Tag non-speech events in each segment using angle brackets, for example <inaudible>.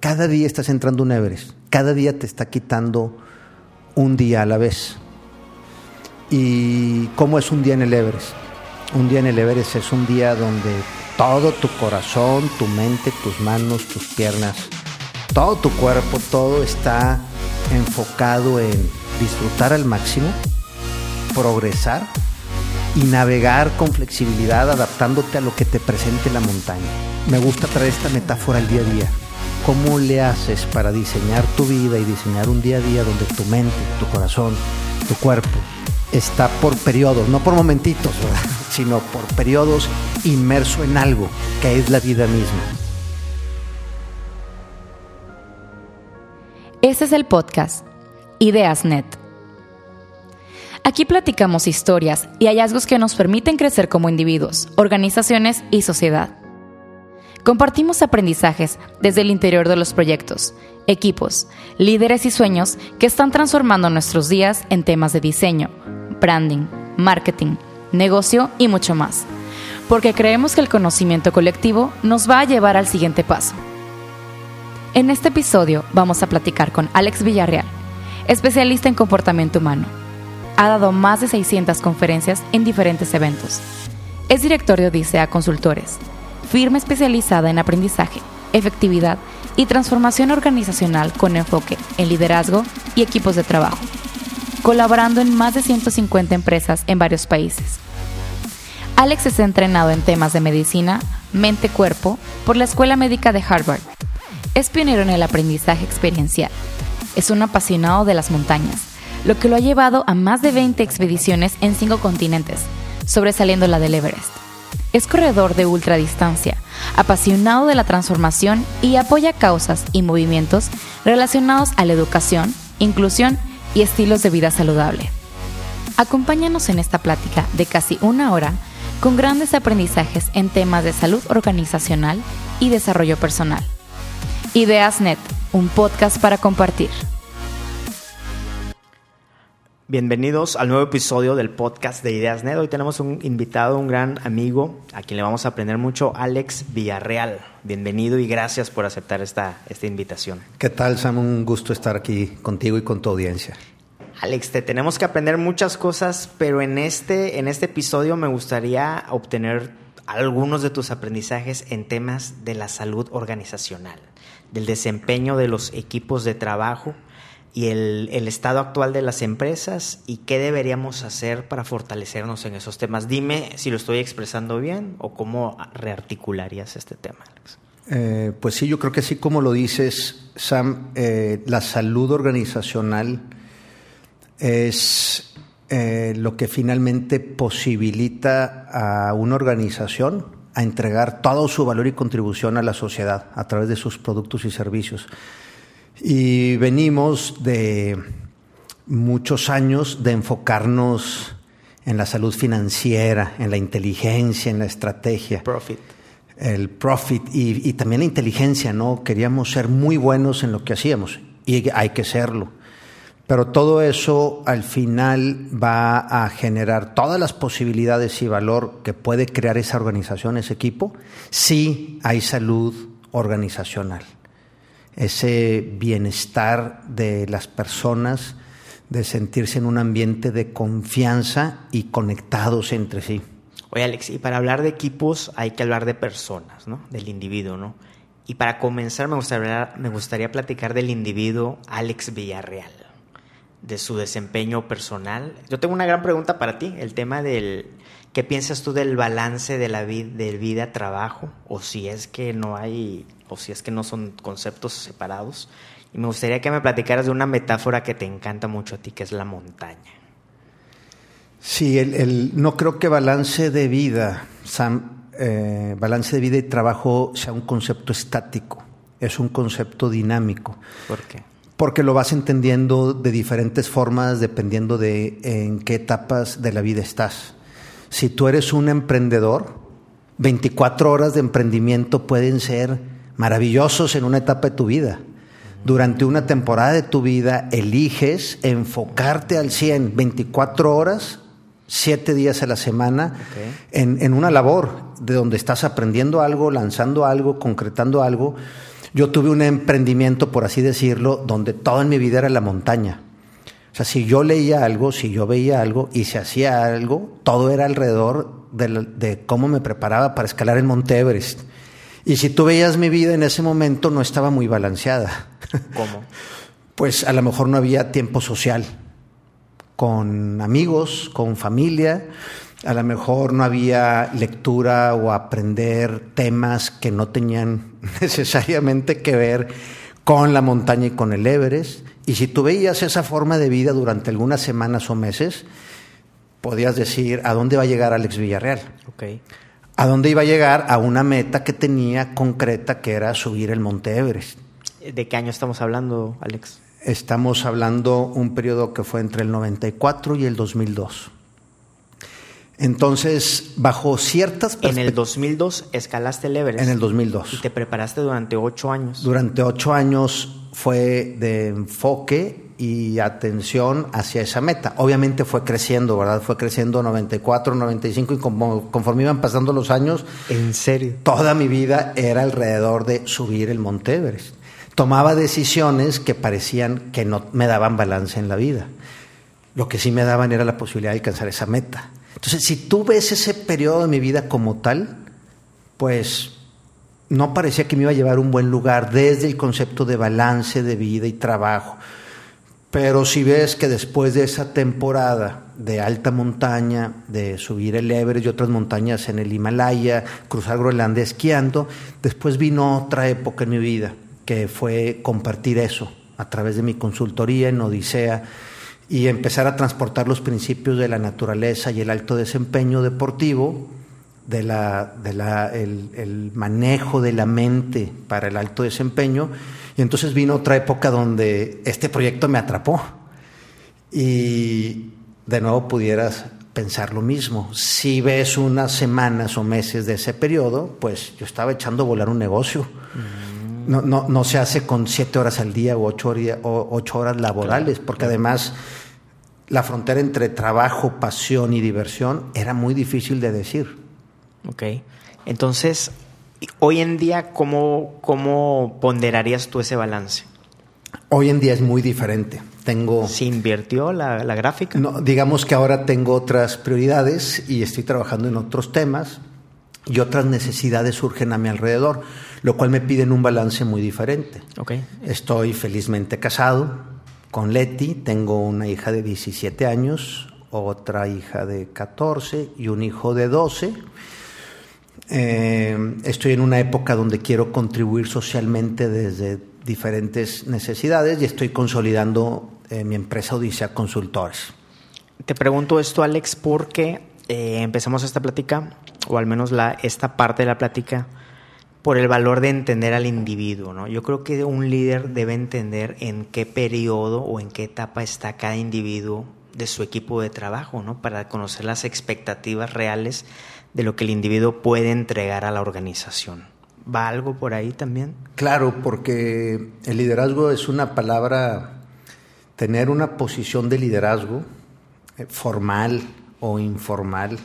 Cada día estás entrando un Everest, cada día te está quitando un día a la vez. ¿Y cómo es un día en el Everest? Un día en el Everest es un día donde todo tu corazón, tu mente, tus manos, tus piernas, todo tu cuerpo, todo está enfocado en disfrutar al máximo, progresar y navegar con flexibilidad adaptándote a lo que te presente la montaña. Me gusta traer esta metáfora al día a día. ¿Cómo le haces para diseñar tu vida y diseñar un día a día donde tu mente, tu corazón, tu cuerpo está por periodos, no por momentitos, <laughs> sino por periodos inmerso en algo que es la vida misma? Este es el podcast Ideas Net. Aquí platicamos historias y hallazgos que nos permiten crecer como individuos, organizaciones y sociedad. Compartimos aprendizajes desde el interior de los proyectos, equipos, líderes y sueños que están transformando nuestros días en temas de diseño, branding, marketing, negocio y mucho más. Porque creemos que el conocimiento colectivo nos va a llevar al siguiente paso. En este episodio vamos a platicar con Alex Villarreal, especialista en comportamiento humano. Ha dado más de 600 conferencias en diferentes eventos. Es director de Odisea Consultores firma especializada en aprendizaje, efectividad y transformación organizacional con enfoque en liderazgo y equipos de trabajo, colaborando en más de 150 empresas en varios países. Alex es entrenado en temas de medicina, mente-cuerpo por la Escuela Médica de Harvard. Es pionero en el aprendizaje experiencial. Es un apasionado de las montañas, lo que lo ha llevado a más de 20 expediciones en cinco continentes, sobresaliendo la del Everest es corredor de ultradistancia, apasionado de la transformación y apoya causas y movimientos relacionados a la educación, inclusión y estilos de vida saludable. Acompáñanos en esta plática de casi una hora con grandes aprendizajes en temas de salud organizacional y desarrollo personal. Ideas Net, un podcast para compartir. Bienvenidos al nuevo episodio del podcast de Ideas Net. Hoy tenemos un invitado, un gran amigo, a quien le vamos a aprender mucho, Alex Villarreal. Bienvenido y gracias por aceptar esta, esta invitación. ¿Qué tal, Sam? Un gusto estar aquí contigo y con tu audiencia. Alex, te tenemos que aprender muchas cosas, pero en este, en este episodio me gustaría obtener algunos de tus aprendizajes en temas de la salud organizacional, del desempeño de los equipos de trabajo y el, estado actual de las empresas y qué deberíamos hacer para fortalecernos en esos temas. Dime si lo estoy expresando bien o cómo rearticularías este tema, Alex. Eh, pues sí, yo creo que así como lo dices, Sam, eh, la salud organizacional es eh, lo que finalmente posibilita a una organización a entregar todo su valor y contribución a la sociedad a través de sus productos y servicios. Y venimos de muchos años de enfocarnos en la salud financiera, en la inteligencia, en la estrategia. Profit. El profit y, también la inteligencia, ¿no? Queríamos ser muy buenos en lo que hacíamos y hay que serlo. Pero todo eso al final va a generar todas las posibilidades y valor que puede crear esa organización, ese equipo, si hay salud organizacional ese bienestar de las personas, de sentirse en un ambiente de confianza y conectados entre sí. Oye, Alex, y para hablar de equipos hay que hablar de personas, ¿no? Del individuo, ¿no? Y para comenzar me gustaría, me gustaría platicar del individuo Alex Villarreal, de su desempeño personal. Yo tengo una gran pregunta para ti, el tema del, ¿qué piensas tú del balance de la vida, de vida-trabajo? O si es que no hay o si es que no son conceptos separados. Y me gustaría que me platicaras de una metáfora que te encanta mucho a ti, que es la montaña. Sí, el, no creo que balance de vida, Sam, eh, balance de vida y trabajo sea un concepto estático, es un concepto dinámico. ¿Por qué? Porque lo vas entendiendo de diferentes formas dependiendo de en qué etapas de la vida estás. Si tú eres un emprendedor, 24 horas de emprendimiento pueden ser maravillosos en una etapa de tu vida. Durante una temporada de tu vida eliges enfocarte al 100, 24 horas, 7 días a la semana, en, en, una labor de donde estás aprendiendo algo, lanzando algo, concretando algo. yo tuve un emprendimiento, por así decirlo, donde todo en mi vida era la montaña. O sea, si yo leía algo, si yo veía algo y se hacía algo, todo era alrededor de, de cómo me preparaba para escalar el Monte Everest. Y si tú veías mi vida en ese momento, no estaba muy balanceada. ¿Cómo? <laughs> pues a lo mejor no había tiempo social con amigos, con familia. A lo mejor no había lectura o aprender temas que no tenían <laughs> necesariamente que ver con la montaña y con el Everest. Y si tú veías esa forma de vida durante algunas semanas o meses, podías decir, ¿a dónde va a llegar Alex Villarreal? Ok. ¿A dónde iba a llegar? A una meta que tenía concreta, que era subir el Monte Everest. ¿De qué año estamos hablando, Alex? Estamos hablando un periodo que fue entre el 94 y el 2002. Entonces, bajo ciertas En el 2002 escalaste el Everest. En el 2002. Y te preparaste durante ocho años. Durante ocho años fue de enfoque y atención hacia esa meta. Obviamente fue creciendo, ¿verdad? Fue creciendo 94, 95 y como, conforme iban pasando los años. ¿En serio? Toda mi vida era alrededor de subir el Monte Everest. Tomaba decisiones que parecían que no me daban balance en la vida. Lo que sí me daban era la posibilidad de alcanzar esa meta. Entonces, si tú ves ese periodo de mi vida como tal, pues no parecía que me iba a llevar a un buen lugar desde el concepto de balance de vida y trabajo. Pero si ves que después de esa temporada de alta montaña, de subir el Everest y otras montañas en el Himalaya, cruzar Groenlandia esquiando, después vino otra época en mi vida, que fue compartir eso a través de mi consultoría en Odisea y empezar a transportar los principios de la naturaleza y el alto desempeño deportivo, de la, de la, el, el, manejo de la mente para el alto desempeño. Y entonces vino otra época donde este proyecto me atrapó. Y de nuevo pudieras pensar lo mismo. Si ves unas semanas o meses de ese periodo, pues yo estaba echando a volar un negocio. No, no, no, se hace con siete horas al día o ocho, horas, o ocho horas laborales, claro, porque claro. además la frontera entre trabajo, pasión y diversión era muy difícil de decir. Ok. Entonces, hoy en día, ¿cómo, cómo ponderarías tú ese balance? Hoy en día es muy diferente. Tengo. ¿Se invirtió la, la gráfica? No, digamos que ahora tengo otras prioridades y estoy trabajando en otros temas y otras necesidades surgen a mi alrededor, lo cual me piden un balance muy diferente. Okay. Estoy felizmente casado con Leti, tengo una hija de 17 años, otra hija de 14 y un hijo de 12. Eh, estoy en una época donde quiero contribuir socialmente desde diferentes necesidades y estoy consolidando eh, mi empresa Odisea Consultores. Te pregunto esto, Alex, porque eh, empezamos esta plática, o al menos la, esta parte de la plática, por el valor de entender al individuo. ¿no? Yo creo que un líder debe entender en qué periodo o en qué etapa está cada individuo de su equipo de trabajo, ¿no? para conocer las expectativas reales de lo que el individuo puede entregar a la organización. ¿Va algo por ahí también? Claro, porque el liderazgo es una palabra, tener una posición de liderazgo eh, formal o informal,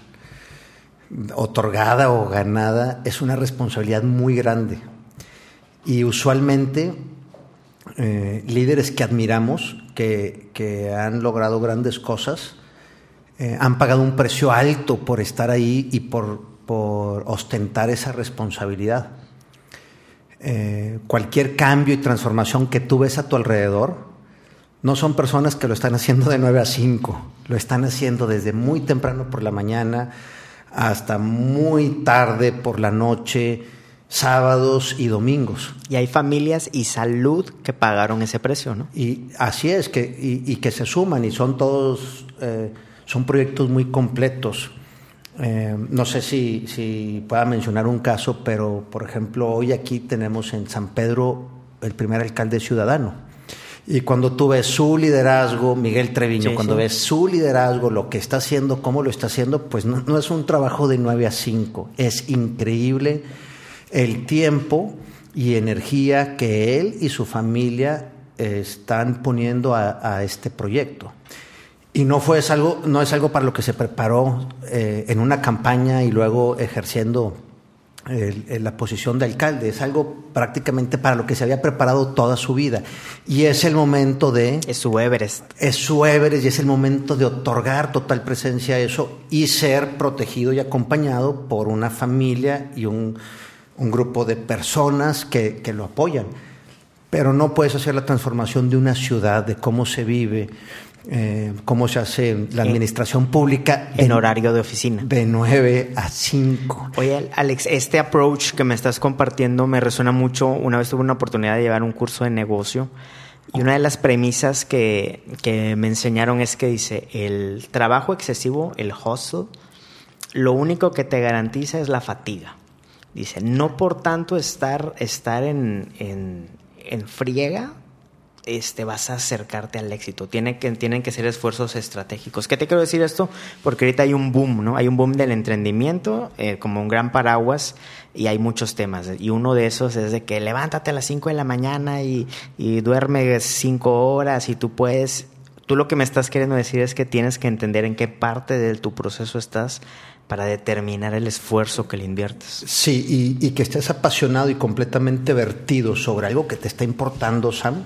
otorgada o ganada, es una responsabilidad muy grande. Y usualmente eh, líderes que admiramos, que, que, han logrado grandes cosas, eh, han pagado un precio alto por estar ahí y por, por ostentar esa responsabilidad. Eh, cualquier cambio y transformación que tú ves a tu alrededor, no son personas que lo están haciendo de 9 a 5, lo están haciendo desde muy temprano por la mañana hasta muy tarde por la noche, sábados y domingos. Y hay familias y salud que pagaron ese precio, ¿no? Y así es, que, y, y que se suman y son todos, eh, son proyectos muy completos. Eh, no sé si, si pueda mencionar un caso, pero por ejemplo, hoy aquí tenemos en San Pedro el primer alcalde ciudadano. Y cuando tú ves su liderazgo, Miguel Treviño, sí, cuando sí. ves su liderazgo, lo que está haciendo, cómo lo está haciendo, pues no, no, es un trabajo de 9 a 5. Es increíble el tiempo y energía que él y su familia están poniendo a, a este proyecto. Y no, fue, es algo, no es algo para lo que se preparó eh, en una campaña y luego ejerciendo la posición de alcalde. Es algo prácticamente para lo que se había preparado toda su vida. Y es el momento de... Es su Everest. Es su Everest y es el momento de otorgar total presencia a eso y ser protegido y acompañado por una familia y un, un grupo de personas que, que lo apoyan. Pero no puedes hacer la transformación de una ciudad, de cómo se vive, eh, cómo se hace la administración pública. En, horario de oficina. De 9 a 5. Oye, Alex, este approach que me estás compartiendo me resuena mucho. Una vez tuve una oportunidad de llevar un curso de negocio y una de las premisas que, que me enseñaron es que dice, el trabajo excesivo, el hustle, lo único que te garantiza es la fatiga. Dice, no por tanto estar, estar en, en, en friega este, vas a acercarte al éxito. Tiene que, tienen que ser esfuerzos estratégicos. ¿Qué te quiero decir esto? Porque ahorita hay un boom, ¿no? Hay un boom del emprendimiento eh, como un gran paraguas y hay muchos temas. Y uno de esos es de que levántate a las 5 de la mañana y, y duerme 5 horas y tú puedes... Tú lo que me estás queriendo decir es que tienes que entender en qué parte de tu proceso estás para determinar el esfuerzo que le inviertes. Sí, y que estés apasionado y completamente vertido sobre algo que te está importando, Sam,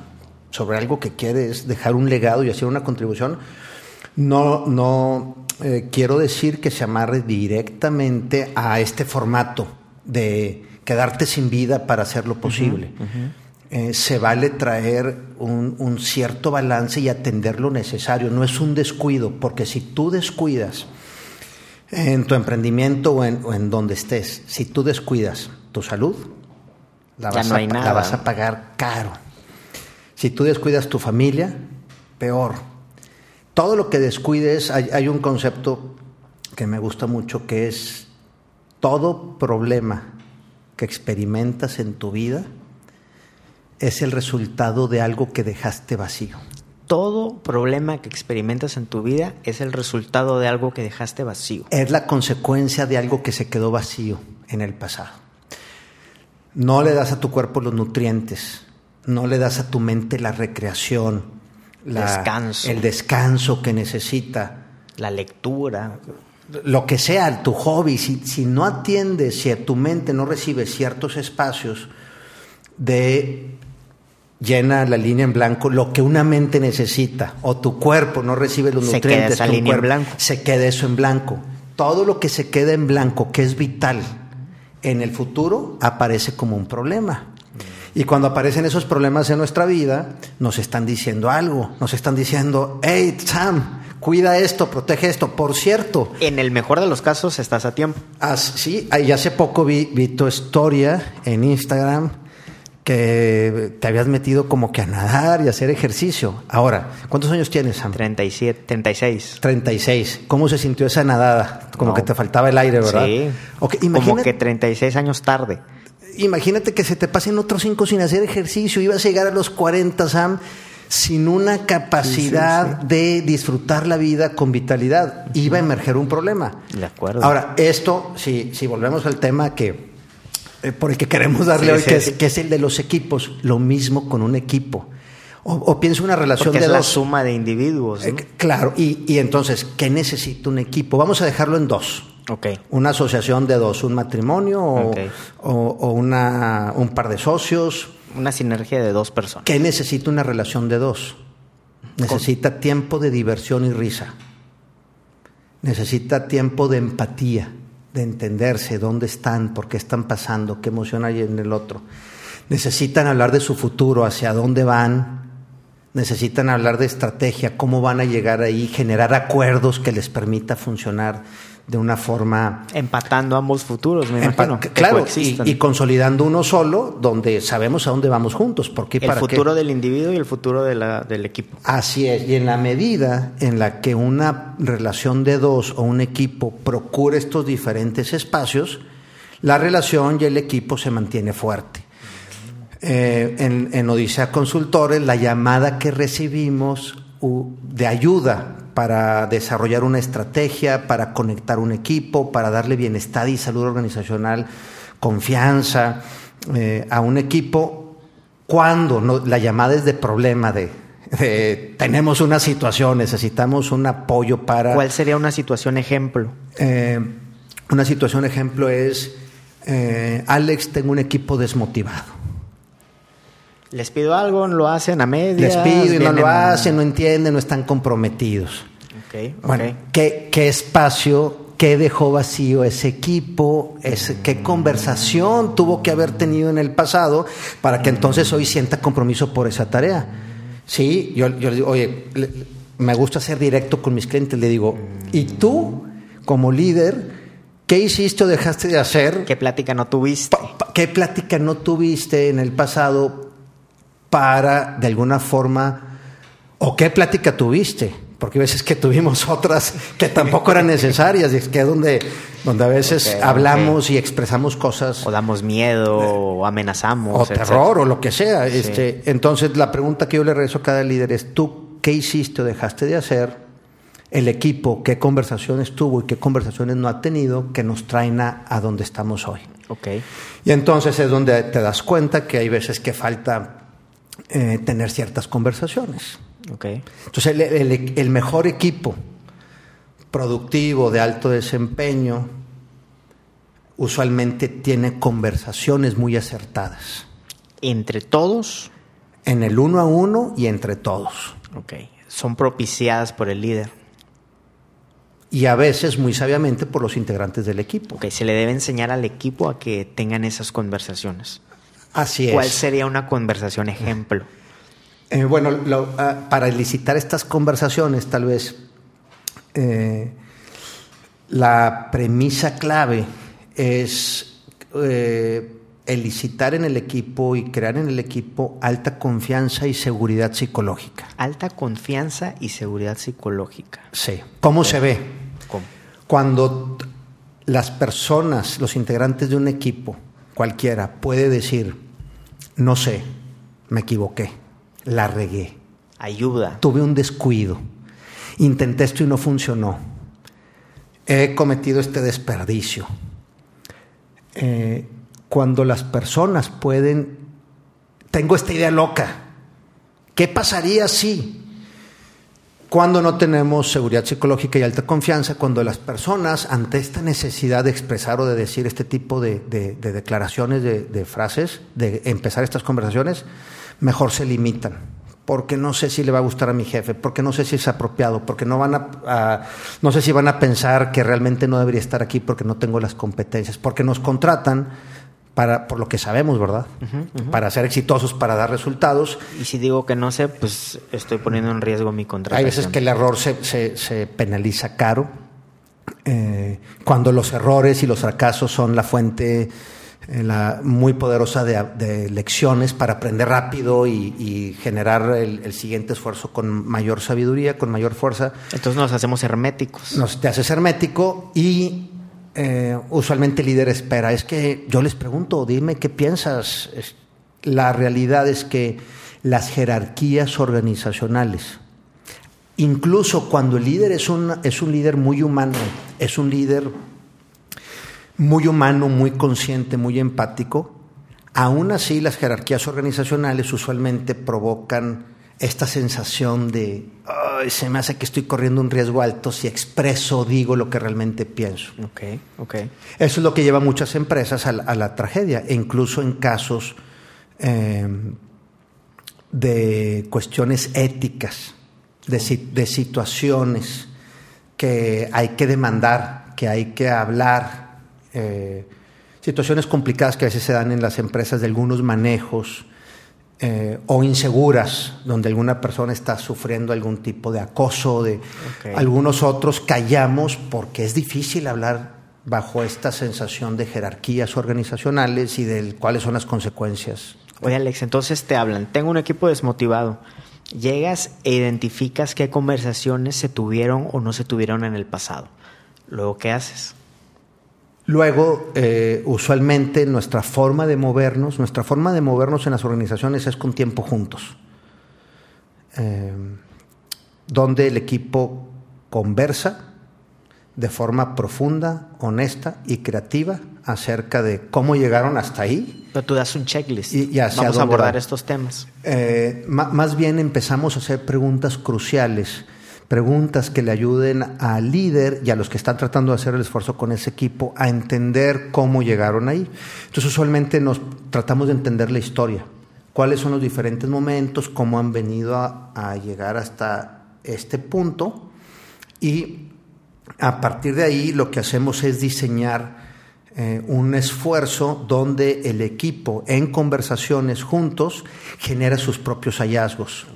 sobre algo que quieres dejar un legado y hacer una contribución, no, no eh, quiero decir que se amarre directamente a este formato de quedarte sin vida para hacer lo posible. Eh, se vale traer un, cierto balance y atender lo necesario. No es un descuido, porque si tú descuidas en tu emprendimiento o en, donde estés, si tú descuidas tu salud, la vas a pagar caro. Si tú descuidas tu familia, peor. Todo lo que descuides, hay, un concepto que me gusta mucho que es todo problema que experimentas en tu vida es el resultado de algo que dejaste vacío. Todo problema que experimentas en tu vida es el resultado de algo que dejaste vacío. Es la consecuencia de algo que se quedó vacío en el pasado. No le das a tu cuerpo los nutrientes no le das a tu mente la recreación, descanso. el descanso que necesita. La lectura. Lo que sea, tu hobby, si, si no atiendes, si a tu mente no recibe ciertos espacios de llena la línea en blanco, lo que una mente necesita, o tu cuerpo no recibe los nutrientes que un blanco. se queda eso en blanco. Todo lo que se queda en blanco, que es vital, en el futuro aparece como un problema. Y cuando aparecen esos problemas en nuestra vida, nos están diciendo algo, nos están diciendo, hey Sam, cuida esto, protege esto. Por cierto. En el mejor de los casos estás a tiempo. sí, hace poco vi, vi tu historia en Instagram que te habías metido como que a nadar y a hacer ejercicio. Ahora, ¿cuántos años tienes, Sam? 37, 36. 36. ¿Cómo se sintió esa nadada? Como que te faltaba el aire, ¿verdad? Sí. Como que 36 años tarde imagínate que se te pasen otros cinco sin hacer ejercicio, ibas a llegar a los 40, Sam, sin una capacidad de disfrutar la vida con vitalidad. Iba a emerger un problema. De acuerdo. Ahora, esto, si, si volvemos al tema que eh, por el que queremos darle hoy, que, es, el de los equipos, lo mismo con un equipo. O, pienso una relación Porque de es la suma de individuos. Eh, claro, y, y entonces, ¿qué necesita un equipo? Vamos a dejarlo en dos. Una asociación de dos, un matrimonio o, una, un par de socios. Una sinergia de dos personas. ¿Qué necesita una relación de dos? Necesita tiempo de diversión y risa. Necesita tiempo de empatía, de entenderse dónde están, por qué están pasando, qué emoción hay en el otro. Necesitan hablar de su futuro, hacia dónde van. Necesitan hablar de estrategia, cómo van a llegar ahí, generar acuerdos que les permita funcionar de una forma... Empatando ambos futuros, me imagino. Claro, y, consolidando uno solo, donde sabemos a dónde vamos juntos. Porque el futuro del individuo y el futuro de la, del equipo. Así es, y en la medida en la que una relación de dos o un equipo procure estos diferentes espacios, la relación y el equipo se mantiene fuerte. Eh, en, en Odisea Consultores, la llamada que recibimos de ayuda para desarrollar una estrategia, para conectar un equipo, para darle bienestar y salud organizacional, confianza eh, a un equipo, cuando la llamada es de problema, de, tenemos una situación, necesitamos un apoyo para... ¿Cuál sería una situación ejemplo? Eh, una situación ejemplo es eh, Alex, tengo un equipo desmotivado. Les pido algo, no lo hacen a medias. Les pido y no lo hacen, no entienden, no están comprometidos. Ok, ok. Bueno, ¿qué, qué espacio, qué dejó vacío ese equipo? Ese, ¿Qué conversación tuvo que haber tenido en el pasado para que entonces hoy sienta compromiso por esa tarea? Sí, yo, yo le digo, oye, le- me gusta ser directo con mis clientes, le digo, ¿y tú, como líder, qué hiciste o dejaste de hacer? ¿Qué plática no tuviste? ¿Qué plática no tuviste en el pasado para, de alguna forma, o qué plática tuviste? Porque a veces que tuvimos <laughs> otras que tampoco eran necesarias, y es que es donde, donde a veces Ok, hablamos y expresamos cosas O damos miedo, o amenazamos. o etcétera. terror o lo que sea. Sí. Este, entonces, la pregunta que yo le regreso a cada líder es, ¿tú qué hiciste o dejaste de hacer? El equipo, ¿qué conversaciones tuvo y qué conversaciones no ha tenido que nos traen a, a donde estamos hoy? Ok. Y entonces es donde te das cuenta que hay veces que falta eh, tener ciertas conversaciones. Ok. Entonces el, el- el mejor equipo productivo de alto desempeño usualmente tiene conversaciones muy acertadas Entre todos, en el uno a uno y entre todos. ok. Son propiciadas por el líder. Y a veces muy sabiamente por los integrantes del equipo. Ok, se le debe enseñar al equipo a que tengan esas conversaciones. Así ¿Cuál es. sería una conversación ejemplo? Eh, bueno, lo- ah, para elicitar estas conversaciones, tal vez eh, la premisa clave es eh, elicitar en el equipo y crear en el equipo alta confianza y seguridad psicológica. Alta confianza y seguridad psicológica. Sí. ¿Cómo se ve? ¿Cómo? Cuando las personas, los integrantes de un equipo, cualquiera, puede decir, no sé, me equivoqué, la regué, Ayuda. tuve un descuido, intenté esto y no funcionó, he cometido este desperdicio. Eh, cuando las personas pueden, tengo esta idea loca, ¿qué pasaría si? Cuando no tenemos seguridad psicológica y alta confianza, cuando las personas, ante esta necesidad de expresar o de decir este tipo de, de- de declaraciones, de, frases, de empezar estas conversaciones, mejor se limitan. Porque no sé si le va a gustar a mi jefe, porque no sé si es apropiado, porque no van a- no sé si van a pensar que realmente no debería estar aquí porque no tengo las competencias, porque nos contratan para, por lo que sabemos, ¿verdad? Para ser exitosos, para dar resultados, Y si digo que no sé, pues estoy poniendo en riesgo mi contratación. hay veces que el error se, se- se penaliza caro. Eh, cuando los errores y los fracasos son la fuente eh, la- muy poderosa de, de lecciones para aprender rápido y, y generar el, el siguiente esfuerzo con mayor sabiduría, con mayor fuerza, Entonces nos hacemos herméticos. nos te haces hermético y eh, usualmente el líder espera. Es que yo les pregunto, dime qué piensas. La realidad es que las jerarquías organizacionales, incluso cuando el líder es un, es un líder muy humano, es un líder muy humano, muy consciente, muy empático, aún así las jerarquías organizacionales usualmente provocan esta sensación de, "Ay, se me hace que estoy corriendo un riesgo alto si expreso o digo lo que realmente pienso. Ok, ok. Eso es lo que lleva a muchas empresas a la, a la tragedia, e incluso en casos eh, de cuestiones éticas, de, de situaciones que hay que demandar, que hay que hablar, eh, situaciones complicadas que a veces se dan en las empresas de algunos manejos eh, o inseguras, donde alguna persona está sufriendo algún tipo de acoso, de algunos otros callamos porque es difícil hablar bajo esta sensación de jerarquías organizacionales y de cuáles son las consecuencias. Oye, Alex, entonces te hablan. Tengo un equipo desmotivado. Llegas e identificas qué conversaciones se tuvieron o no se tuvieron en el pasado. Luego, ¿qué haces? Luego, eh, usualmente nuestra forma de movernos, nuestra forma de movernos en las organizaciones es con tiempo juntos, Eh, donde el equipo conversa de forma profunda, honesta y creativa acerca de cómo llegaron hasta ahí. Pero tú das un checklist. Y- y hacia Vamos a abordar va. estos temas. Eh, más bien empezamos a hacer preguntas cruciales preguntas que le ayuden al líder y a los que están tratando de hacer el esfuerzo con ese equipo a entender cómo llegaron ahí. Entonces usualmente nos tratamos de entender la historia, cuáles son los diferentes momentos, cómo han venido a, a llegar hasta este punto y a partir de ahí lo que hacemos es diseñar eh, un esfuerzo donde el equipo en conversaciones juntos genera sus propios hallazgos.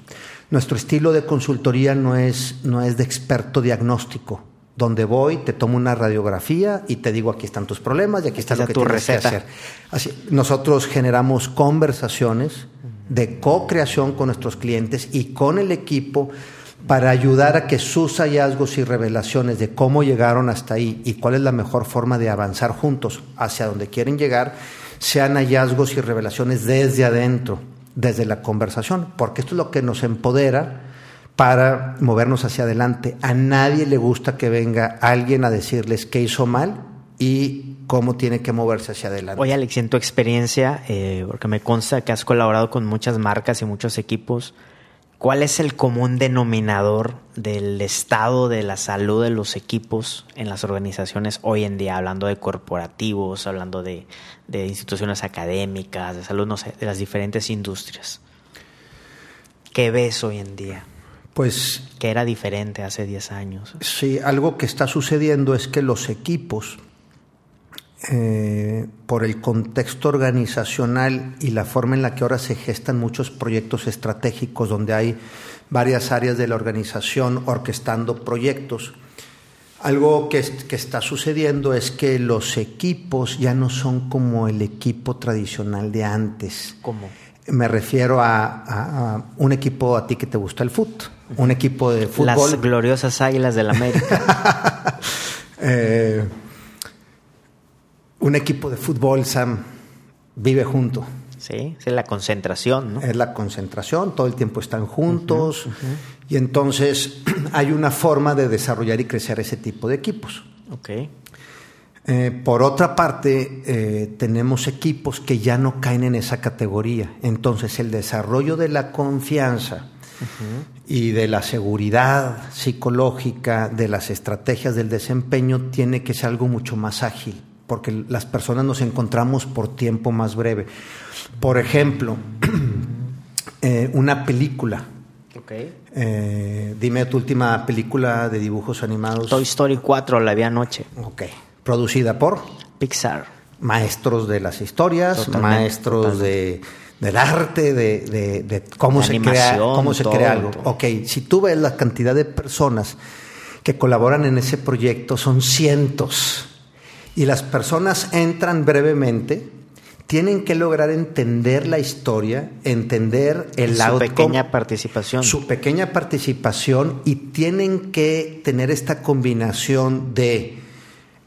Nuestro estilo de consultoría no es, no es de experto diagnóstico, donde voy, te tomo una radiografía y te digo aquí están tus problemas y aquí está lo que tu tienes que hacer. Así, nosotros generamos conversaciones de co-creación con nuestros clientes y con el equipo para ayudar a que sus hallazgos y revelaciones de cómo llegaron hasta ahí y cuál es la mejor forma de avanzar juntos hacia donde quieren llegar, sean hallazgos y revelaciones desde adentro, desde la conversación, porque esto es lo que nos empodera para movernos hacia adelante. A nadie le gusta que venga alguien a decirles qué hizo mal y cómo tiene que moverse hacia adelante. Oye, Alex, en tu experiencia, eh, porque me consta que has colaborado con muchas marcas y muchos equipos, ¿Cuál es el común denominador del estado de la salud de los equipos en las organizaciones hoy en día? Hablando de corporativos, hablando de, de instituciones académicas, de salud, no sé, de las diferentes industrias. ¿Qué ves hoy en día? Pues. Que era diferente hace 10 años. Sí, algo que está sucediendo es que los equipos eh, por el contexto organizacional y la forma en la que ahora se gestan muchos proyectos estratégicos donde hay varias áreas de la organización orquestando proyectos. Algo que, que, está sucediendo es que los equipos ya no son como el equipo tradicional de antes. ¿Cómo? Me refiero a, a, a un equipo a ti que te gusta el fútbol, un equipo de fútbol. Las gloriosas águilas del América. <laughs> eh, un equipo de fútbol, Sam, vive junto. Sí, es la concentración, ¿no? Es la concentración, todo el tiempo están juntos uh -huh, uh -huh. y entonces <clears throat> hay una forma de desarrollar y crecer ese tipo de equipos. Ok. Eh, por otra parte, eh, tenemos equipos que ya no caen en esa categoría. Entonces, el desarrollo de la confianza uh -huh. y de la seguridad psicológica, de las estrategias del desempeño, tiene que ser algo mucho más ágil porque las personas nos encontramos por tiempo más breve. Por ejemplo, <clears throat> eh, una película. Okay. Eh, dime tu última película de dibujos animados. Toy Story 4, la vi anoche. Ok. Producida por Pixar. Maestros de las historias, totalmente, maestros totalmente. De, del arte, de, de, de cómo, la se crea, cómo se todo, crea algo. Todo. Ok, si tú ves la cantidad de personas que colaboran en ese proyecto, son cientos y las personas entran brevemente, tienen que lograr entender la historia, entender el su outcome, pequeña participación. Su pequeña participación y tienen que tener esta combinación de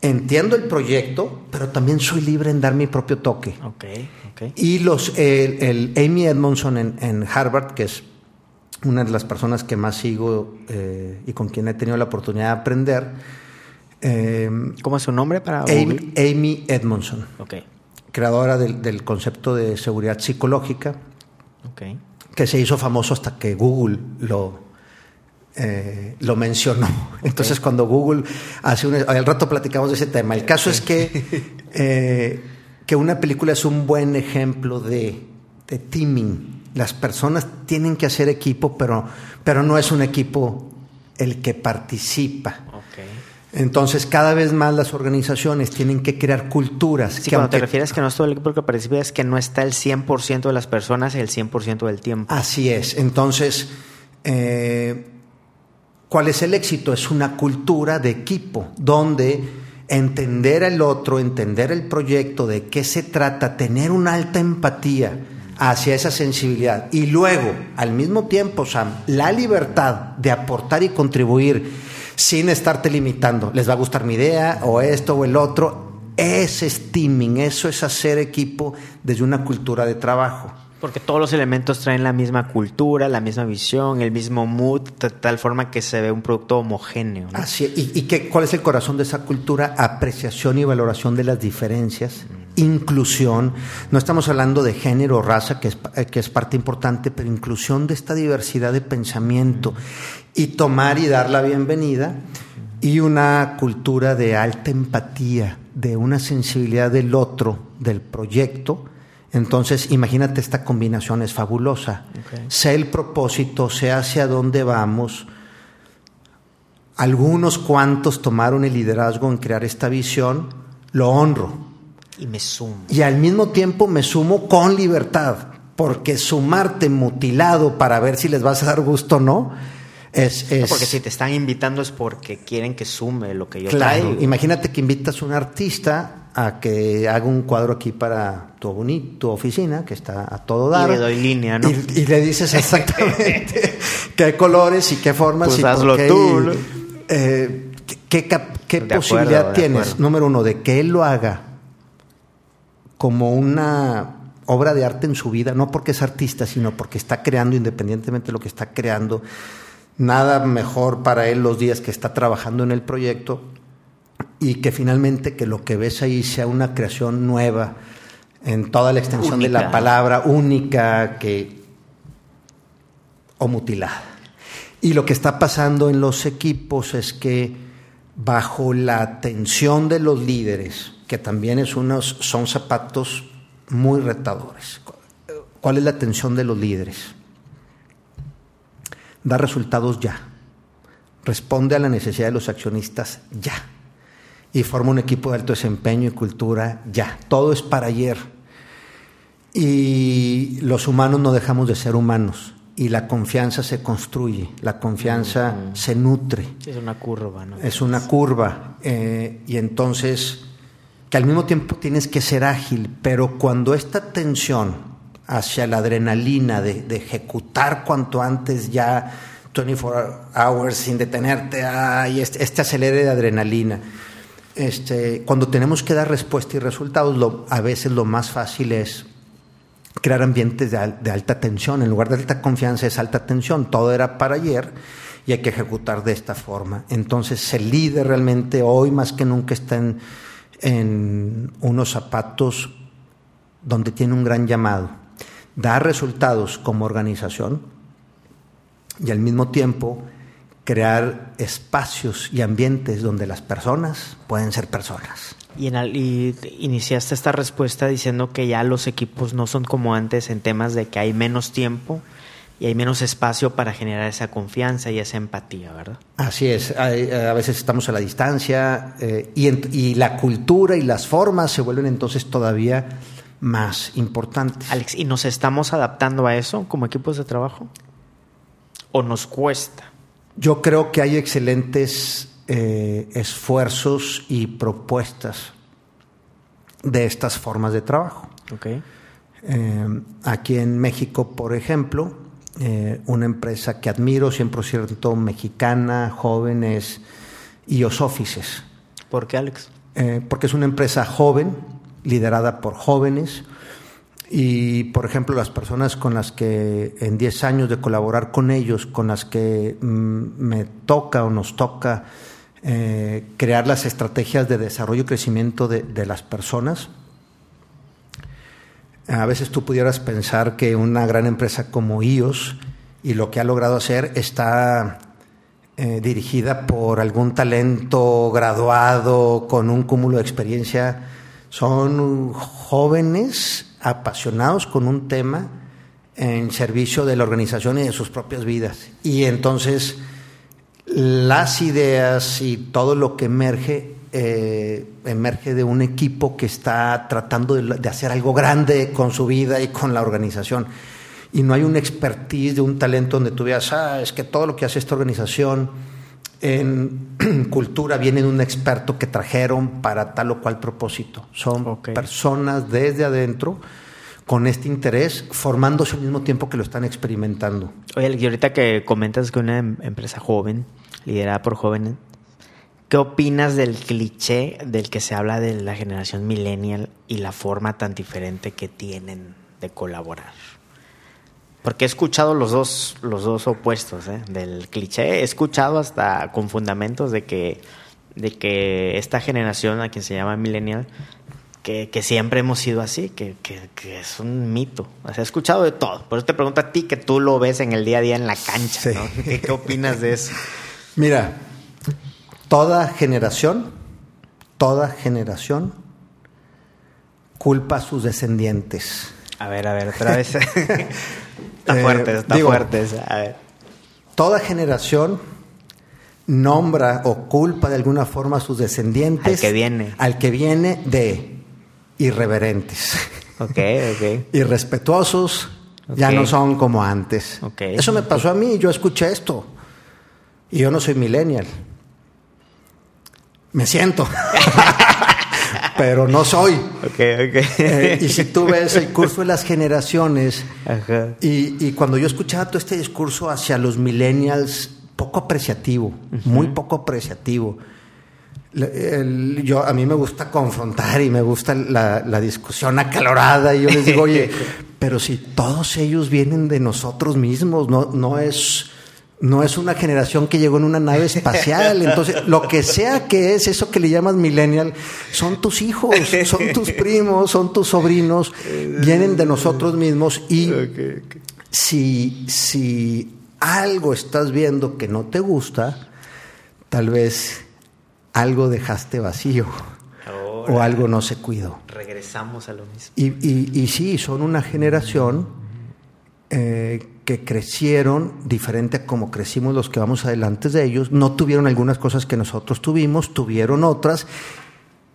entiendo el proyecto, pero también soy libre en dar mi propio toque. Okay, okay. Y los, el, el Amy Edmondson en, en, Harvard, que es una de las personas que más sigo eh, y con quien he tenido la oportunidad de aprender, eh, ¿Cómo es su nombre para Amy, Amy Edmondson, okay. creadora del, del, concepto de seguridad psicológica, okay. que se hizo famoso hasta que Google lo, eh, lo mencionó. Okay. Entonces, cuando Google hace un. Al rato platicamos de ese tema. El caso es que, <laughs> eh, que una película es un buen ejemplo de, de teaming. Las personas tienen que hacer equipo, pero, pero no es un equipo el que participa. Entonces, cada vez más las organizaciones tienen que crear culturas. Sí, que cuando aunque... te refieres que no es todo el equipo que participa, es que no está el 100% de las personas el 100% del tiempo. Así es. Entonces, eh, ¿cuál es el éxito? Es una cultura de equipo, donde entender al otro, entender el proyecto, de qué se trata, tener una alta empatía hacia esa sensibilidad y luego, al mismo tiempo, Sam, la libertad de aportar y contribuir sin estarte limitando. Les va a gustar mi idea o esto o el otro. Es steaming, eso es hacer equipo desde una cultura de trabajo. Porque todos los elementos traen la misma cultura, la misma visión, el mismo mood, de tal forma que se ve un producto homogéneo. ¿no? Así ¿Y, y qué, cuál es el corazón de esa cultura? Apreciación y valoración de las diferencias inclusión, no estamos hablando de género o raza, que es, eh, que es parte importante, pero inclusión de esta diversidad de pensamiento y tomar y dar la bienvenida y una cultura de alta empatía, de una sensibilidad del otro, del proyecto. Entonces, imagínate, esta combinación es fabulosa. Sé el propósito, sé hacia dónde vamos. Algunos cuantos tomaron el liderazgo en crear esta visión, lo honro y me sumo. Y al mismo tiempo me sumo con libertad, porque sumarte mutilado para ver si les vas a dar gusto o no, es, porque si te están invitando es porque quieren que sume lo que yo claro, traigo. Imagínate que invitas a un artista a que haga un cuadro aquí para tu, tu oficina, que está a todo dar. Y le doy línea, ¿no? Y, le dices <laughs> exactamente qué colores y qué formas. Pues y hazlo tú. eh, ¿Qué, qué, posibilidad tienes, número uno, de que él lo haga como una obra de arte en su vida, no porque es artista, sino porque está creando, independientemente de lo que está creando, nada mejor para él los días que está trabajando en el proyecto y que finalmente que lo que ves ahí sea una creación nueva en toda la extensión de la palabra, única, que o mutilada. Y lo que está pasando en los equipos es que bajo la atención de los líderes, que también es unos, son zapatos muy retadores. ¿Cuál es la atención de los líderes? Da resultados ya. Responde a la necesidad de los accionistas ya. Y forma un equipo de alto desempeño y cultura ya. Todo es para ayer. Y los humanos no dejamos de ser humanos. Y la confianza se construye, la confianza se nutre. Es una curva, ¿no? Es una curva. Eh, y entonces que al mismo tiempo tienes que ser ágil, pero cuando esta tensión hacia la adrenalina de, ejecutar cuanto antes ya 24 hours sin detenerte, ay, este, este, de adrenalina, este, cuando tenemos que dar respuesta y resultados, a veces lo más fácil es crear ambientes de, alta tensión. En lugar de alta confianza es alta tensión. Todo era para ayer y hay que ejecutar de esta forma. Entonces el líder realmente hoy más que nunca está en unos zapatos donde tiene un gran llamado, dar resultados como organización y al mismo tiempo crear espacios y ambientes donde las personas pueden ser personas. Y, en, y, iniciaste esta respuesta diciendo que ya los equipos no son como antes en temas de que hay menos tiempo y hay menos espacio para generar esa confianza y esa empatía, ¿verdad? Así es, eh, a veces estamos a la distancia eh, y, la cultura y las formas se vuelven entonces todavía más importantes. Alex, ¿y nos estamos adaptando a eso como equipos de trabajo? ¿O nos cuesta? Yo creo que hay excelentes eh, esfuerzos y propuestas de estas formas de trabajo. Okay. aquí en México, por ejemplo, eh, una empresa que admiro, siempre cierto, mexicana, jóvenes y Offices. ¿Por qué, Alex? Eh, porque es una empresa joven, liderada por jóvenes. Y, por ejemplo, las personas con las que en 10 años de colaborar con ellos, con las que mm, me toca o nos toca eh, crear las estrategias de desarrollo y crecimiento de, de las personas, a veces tú pudieras pensar que una gran empresa como IOS y lo que ha logrado hacer está eh, dirigida por algún talento graduado con un cúmulo de experiencia. Son jóvenes apasionados con un tema en servicio de la organización y de sus propias vidas. Y entonces las ideas y todo lo que emerge eh, emerge de un equipo que está tratando de, hacer algo grande con su vida y con la organización. Y no hay un expertise de un talento donde tú veas, ah, es que todo lo que hace esta organización en <clears throat> cultura viene de un experto que trajeron para tal o cual propósito. Son personas desde adentro con este interés, formándose al mismo tiempo que lo están experimentando. Oye, y ahorita que comentas que una em, empresa joven, liderada por jóvenes, ¿Qué opinas del cliché del que se habla de la generación millennial y la forma tan diferente que tienen de colaborar? Porque he escuchado los dos, los dos opuestos ¿eh? del cliché. He escuchado hasta con fundamentos de que, de que esta generación, a quien se llama millennial, que, que siempre hemos sido así, que, que, que es un mito. O sea, he escuchado de todo. Por eso te pregunto a ti que tú lo ves en el día a día en la cancha. Sí. ¿no? ¿Qué, qué opinas de eso? <laughs> Mira, toda generación, toda generación culpa a sus descendientes. A ver, a ver, otra vez. <laughs> está Eh, fuerte, está digo- fuerte. esa. A ver. Toda generación nombra o culpa de alguna forma a sus descendientes. Al que viene. Al que viene de irreverentes, Ok, <laughs> ok. irrespetuosos, ya no son como antes. Ok. Eso me pasó a mí, yo escuché esto. Y yo no soy millennial. Me siento. <laughs> Pero no soy. Ok, ok. Eh, y si tú ves el curso de las generaciones, Ajá. y, y cuando yo escuchaba todo este discurso hacia los millennials, poco apreciativo, muy poco apreciativo. El- yo, a mí me gusta confrontar y me gusta la, la discusión acalorada. Y yo les digo, oye, <laughs> pero si todos ellos vienen de nosotros mismos, no, no es. No es una generación que llegó en una nave espacial. Entonces, lo que sea que es eso que le llamas millennial, son tus hijos, son tus primos, son tus sobrinos, vienen de nosotros mismos y si, si algo estás viendo que no te gusta, tal vez algo dejaste vacío o algo no se cuidó. Regresamos a lo mismo. Y, y, y sí, son una generación eh, que crecieron diferente a como crecimos los que vamos adelante de ellos. No tuvieron algunas cosas que nosotros tuvimos, tuvieron otras,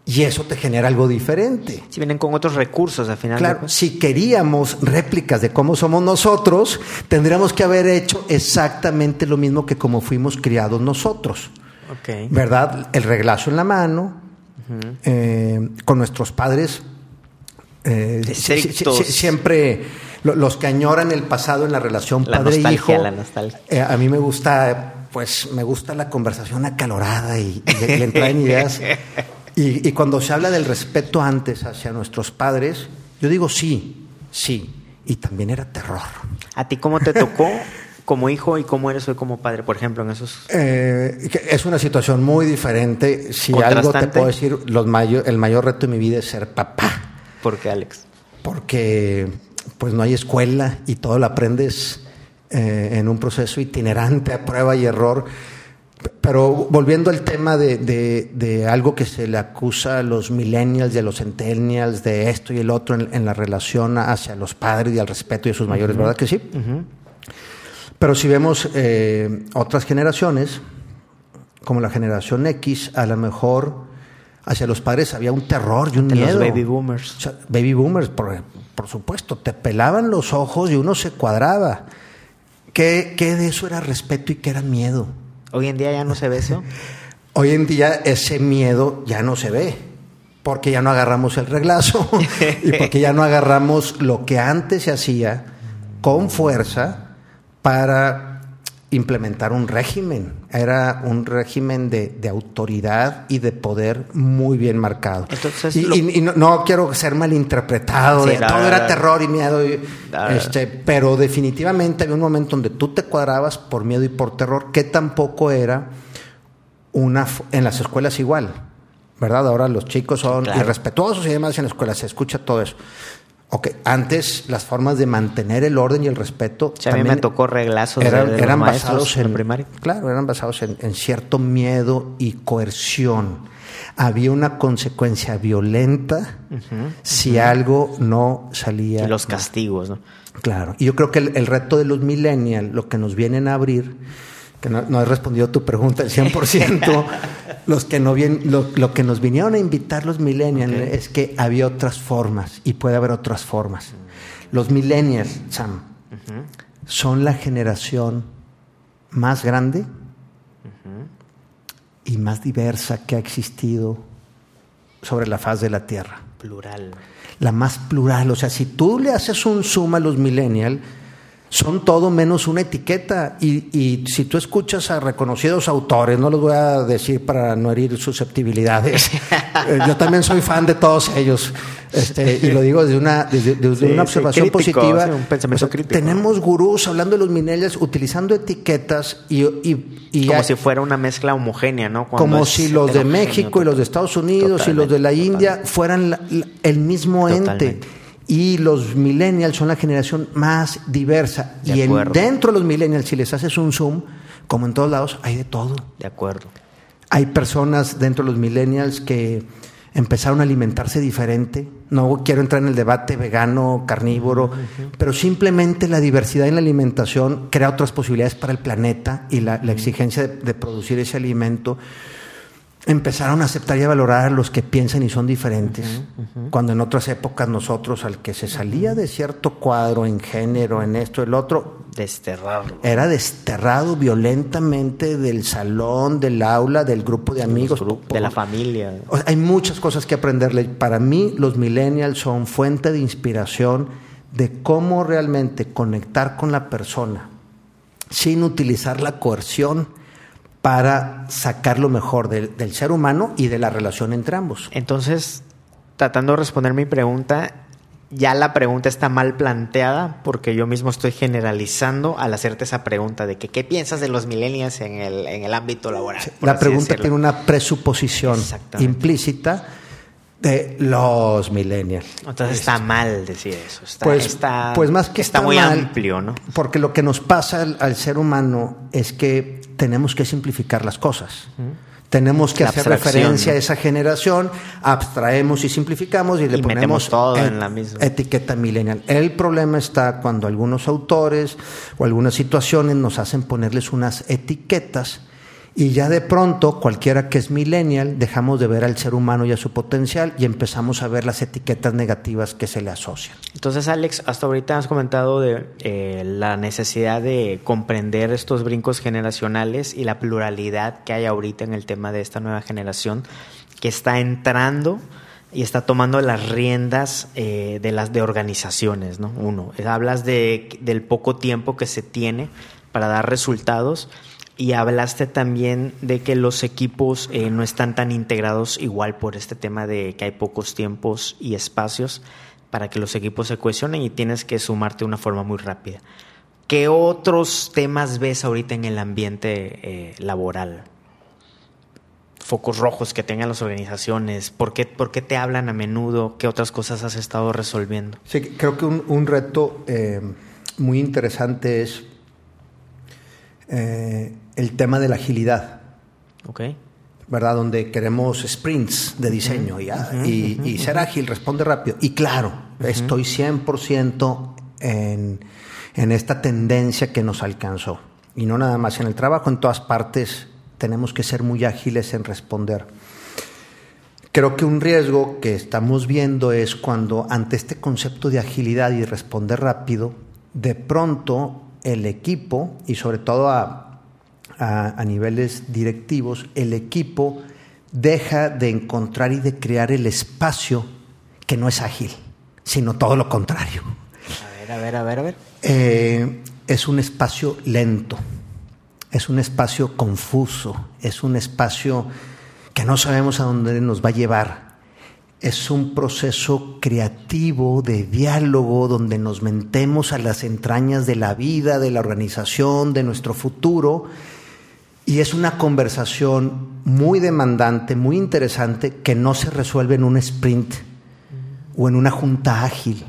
y eso te genera algo diferente. Si vienen con otros recursos al final. Claro, si queríamos réplicas de cómo somos nosotros, tendríamos que haber hecho exactamente lo mismo que como fuimos criados nosotros. Ok. ¿Verdad? El reglazo en la mano, eh, con nuestros padres. eh, siempre los que añoran el pasado en la relación La padre-hijo. nostalgia, la nostalgia. eh, a mí me gusta, pues, me gusta la conversación acalorada y, y le entran ideas. <laughs> Y, y cuando se habla del respeto antes hacia nuestros padres, yo digo sí, sí. Y también era terror. ¿A ti cómo te tocó como hijo y cómo eres hoy como padre, por ejemplo, en esos... Eh, es una situación muy diferente. Si algo te puedo decir, los el mayor reto de mi vida es ser papá, ¿Por qué, Alex? porque pues no hay escuela y todo lo aprendes eh, en un proceso itinerante, a prueba y error. Pero volviendo al tema de, de- de algo que se le acusa a los millennials y a los centennials de esto y el otro en, en la relación hacia los padres y al respeto de sus mayores, ¿verdad que sí? Pero si vemos eh, otras generaciones, como la generación X, a lo mejor hacia los padres había un terror y un De los miedo. baby boomers. O sea, baby boomers, por, por supuesto, te pelaban los ojos y uno se cuadraba. ¿Qué, ¿Qué de eso era respeto y qué era miedo? Hoy en día ya no se ve eso. <laughs> Hoy en día ese miedo ya no se ve, porque ya no agarramos el reglazo <laughs> y porque ya no agarramos lo que antes se hacía con fuerza para implementar un régimen. Era un régimen de, de autoridad y de poder muy bien marcado. Entonces, y lo- y- y no, no quiero ser malinterpretado, Sí, de todo era terror y miedo, y- este, pero definitivamente había un momento donde tú te cuadrabas por miedo y por terror, que tampoco era una en las escuelas igual, ¿verdad? Ahora los chicos son claro. irrespetuosos y demás en la escuela, se escucha todo eso. Ok, antes las formas de mantener el orden y el respeto sea, a mí me tocó reglazos eran, de los eran basados en en primaria. Claro, eran basados en, en cierto miedo y coerción. Había una consecuencia violenta si algo no salía. Y los castigos, ¿no? Claro. Y yo creo que el, el reto de los millennials, lo que nos vienen a abrir, que no, no he respondido a tu pregunta al 100%, <laughs> los que no vien- lo, lo que nos vinieron a invitar los millennials es que había otras formas y puede haber otras formas. Los millennials, Sam, son la generación más grande y más diversa que ha existido sobre la faz de la Tierra Plural. la más plural. O sea, si tú le haces un zoom a los millennials, son todo menos una etiqueta. Y, y, si tú escuchas a reconocidos autores, no los voy a decir para no herir susceptibilidades, <laughs> eh, yo también soy fan de todos ellos. Este, y lo digo desde una, desde, desde Sí, una sí, observación crítico, positiva. sí, un pensamiento O sea, crítico. Tenemos gurús hablando de los millennials utilizando etiquetas y, y, y Como hay- si fuera una mezcla homogénea, ¿no? Cuando como si los de México y los de Estados Unidos y los de la Totalmente, India totalmente. fueran la- la- el mismo ente. Y los millennials son la generación más diversa. De y en- dentro de los millennials, si les haces un zoom, como en todos lados, hay de todo. De acuerdo. Hay personas dentro de los millennials que empezaron a alimentarse diferente. No quiero entrar en el debate vegano, carnívoro, pero simplemente la diversidad en la alimentación crea otras posibilidades para el planeta y la, la exigencia de, de producir ese alimento. Empezaron a aceptar y a valorar a los que piensan y son diferentes, cuando en otras épocas nosotros, al que se salía de cierto cuadro en género, en esto, el otro, Desterrarlo. era desterrado violentamente del salón, del aula, del grupo de amigos. Grupos, de la familia. o sea, hay muchas cosas que aprenderle. Para mí, los millennials son fuente de inspiración de cómo realmente conectar con la persona sin utilizar la coerción para sacar lo mejor del, del ser humano y de la relación entre ambos. Entonces, tratando de responder mi pregunta, ya la pregunta está mal planteada porque yo mismo estoy generalizando al hacerte esa pregunta de que qué piensas de los millennials en el, en el ámbito laboral. La pregunta decirlo. tiene una presuposición implícita de los millennials. Entonces está mal decir eso. Está, Pues, está, pues más que está está muy mal, amplio, ¿no? Porque lo que nos pasa al, al ser humano es que tenemos que simplificar las cosas. Tenemos que La hacer referencia a esa generación, abstraemos y simplificamos y le Y ponemos todo et- en la misma. etiqueta millennial. El problema está cuando algunos autores o algunas situaciones nos hacen ponerles unas etiquetas y ya de pronto cualquiera que es millennial dejamos de ver al ser humano y a su potencial y empezamos a ver las etiquetas negativas que se le asocian. Entonces, Alex, hasta ahorita has comentado de eh, la necesidad de comprender estos brincos generacionales y la pluralidad que hay ahorita en el tema de esta nueva generación que está entrando y está tomando las riendas eh, de las de organizaciones, ¿no? Uno, hablas de, del poco tiempo que se tiene para dar resultados y hablaste también de que los equipos eh, no están tan integrados igual por este tema de que hay pocos tiempos y espacios para que los equipos se cohesionen y tienes que sumarte de una forma muy rápida. ¿Qué otros temas ves ahorita en el ambiente eh, laboral? Focos rojos que tengan las organizaciones, ¿Por qué, ¿por qué te hablan a menudo? ¿Qué otras cosas has estado resolviendo? Sí, creo que un, reto eh, muy interesante es eh, el tema de la agilidad, ¿Ok? ¿verdad? Donde queremos sprints de diseño y, ah, y- y ser ágil, responde rápido. Y claro, estoy 100% en, en esta tendencia que nos alcanzó. Y no nada más en el trabajo, en todas partes tenemos que ser muy ágiles en responder. Creo que un riesgo que estamos viendo es cuando ante este concepto de agilidad y responder rápido, de pronto el equipo, y sobre todo a, a- a niveles directivos, el equipo deja de encontrar y de crear el espacio que no es ágil, sino todo lo contrario. A ver, a ver, a ver, a ver. Eh, es un espacio lento, es un espacio confuso, es un espacio que no sabemos a dónde nos va a llevar. Es un proceso creativo de diálogo donde nos mentemos a las entrañas de la vida, de la organización, de nuestro futuro. Y es una conversación muy demandante, muy interesante, que no se resuelve en un sprint o en una junta ágil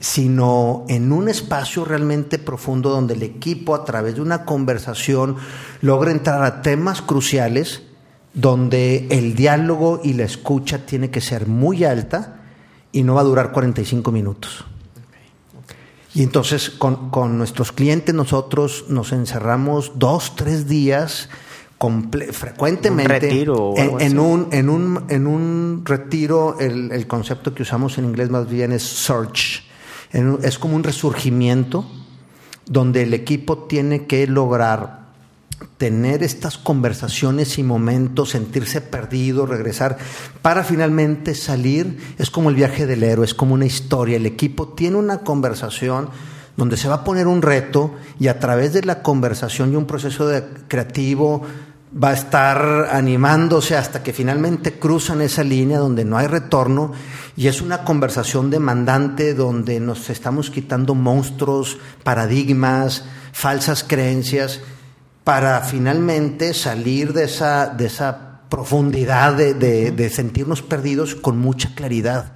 sino en un espacio realmente profundo donde el equipo a través de una conversación logra entrar a temas cruciales donde el diálogo y la escucha tiene que ser muy alta y no va a durar 45 minutos. Y entonces con, con nuestros clientes nosotros nos encerramos dos, tres días frecuentemente Un retiro o en, un, en, un, en un retiro, el, el concepto que usamos en inglés más bien es search. Es como un resurgimiento donde el equipo tiene que lograr tener estas conversaciones y momentos, sentirse perdido, regresar, para finalmente salir. Es como el viaje del héroe, es como una historia. El equipo tiene una conversación donde se va a poner un reto y a través de la conversación y un proceso creativo va a estar animándose hasta que finalmente cruzan esa línea donde no hay retorno y es una conversación demandante donde nos estamos quitando monstruos, paradigmas, falsas creencias para finalmente salir de esa, de esa profundidad de, de sentirnos perdidos con mucha claridad,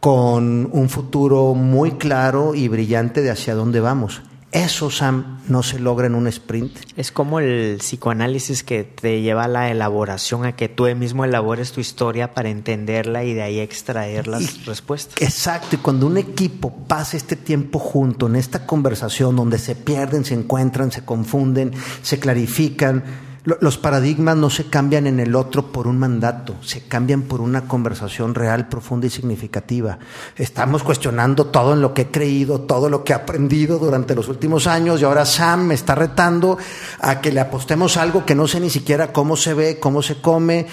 con un futuro muy claro y brillante de hacia dónde vamos. Eso, Sam, no se logra en un sprint. Es como el psicoanálisis que te lleva a la elaboración, a que tú mismo elabores tu historia para entenderla y de ahí extraer las respuestas. Exacto, y cuando un equipo pasa este tiempo junto en esta conversación donde se pierden, se encuentran, se confunden, se clarifican, los paradigmas no se cambian en el otro por un mandato, se cambian por una conversación real, profunda y significativa. Estamos cuestionando todo en lo que he creído, todo lo que he aprendido durante los últimos años y ahora Sam me está retando a que le apostemos algo que no sé ni siquiera cómo se ve, cómo se come,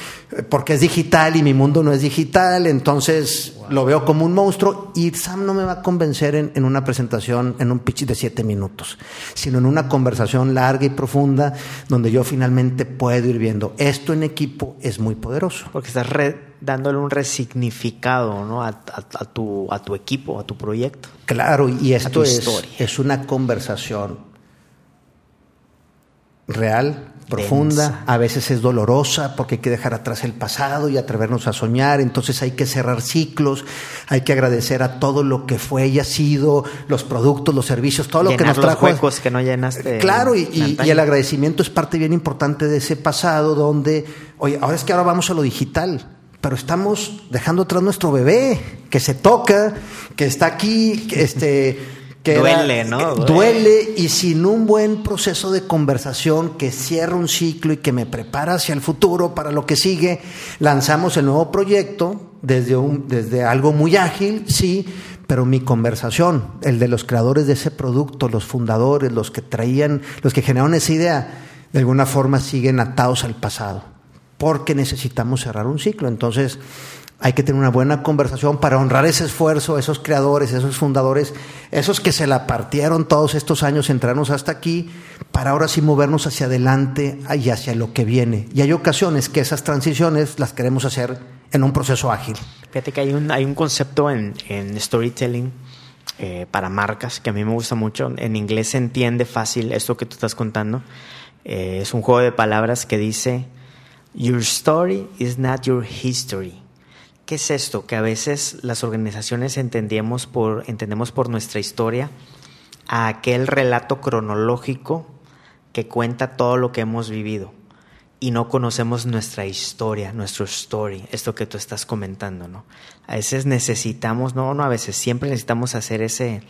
porque es digital y mi mundo no es digital, entonces lo veo como un monstruo y Sam no me va a convencer en, en una presentación, en un pitch de siete minutos, sino en una conversación larga y profunda donde yo finalmente puedo ir viendo. Esto en equipo es muy poderoso. Porque estás dándole un resignificado ¿no? a, tu, a tu equipo, a tu proyecto. Claro, y esto es, es una conversación real, profunda, a veces es dolorosa porque hay que dejar atrás el pasado y atrevernos a soñar, entonces hay que cerrar ciclos, hay que agradecer a todo lo que fue y ha sido, los productos, los servicios, todo lo que nos trajo. Los huecos que no llenaste. Claro, y, el agradecimiento es parte bien importante de ese pasado donde, oye, ahora es que ahora vamos a lo digital pero estamos dejando atrás nuestro bebé que se toca, que está aquí, que este <laughs> duele, ¿no? Duele y sin un buen proceso de conversación que cierra un ciclo y que me prepara hacia el futuro para lo que sigue, lanzamos el nuevo proyecto desde, un, desde algo muy ágil, sí, pero mi conversación, el de los creadores de ese producto, los fundadores, los que traían, los que generaron esa idea, de alguna forma siguen atados al pasado, porque necesitamos cerrar un ciclo. Entonces, hay que tener una buena conversación para honrar ese esfuerzo, esos creadores, esos fundadores, esos que se la partieron todos estos años, entrarnos hasta aquí, para ahora sí movernos hacia adelante y hacia lo que viene. Y hay ocasiones que esas transiciones las queremos hacer en un proceso ágil. Fíjate que hay un, hay un concepto en, storytelling eh, para marcas que a mí me gusta mucho. En inglés se entiende fácil esto que tú estás contando. Eh, es un juego de palabras que dice, Your story is not your history. ¿Qué es esto? Que a veces las organizaciones entendemos por, entendemos por nuestra historia a aquel relato cronológico que cuenta todo lo que hemos vivido y no conocemos nuestra historia, nuestro story, esto que tú estás comentando, ¿no? A veces necesitamos, no, no, a veces siempre necesitamos hacer ese,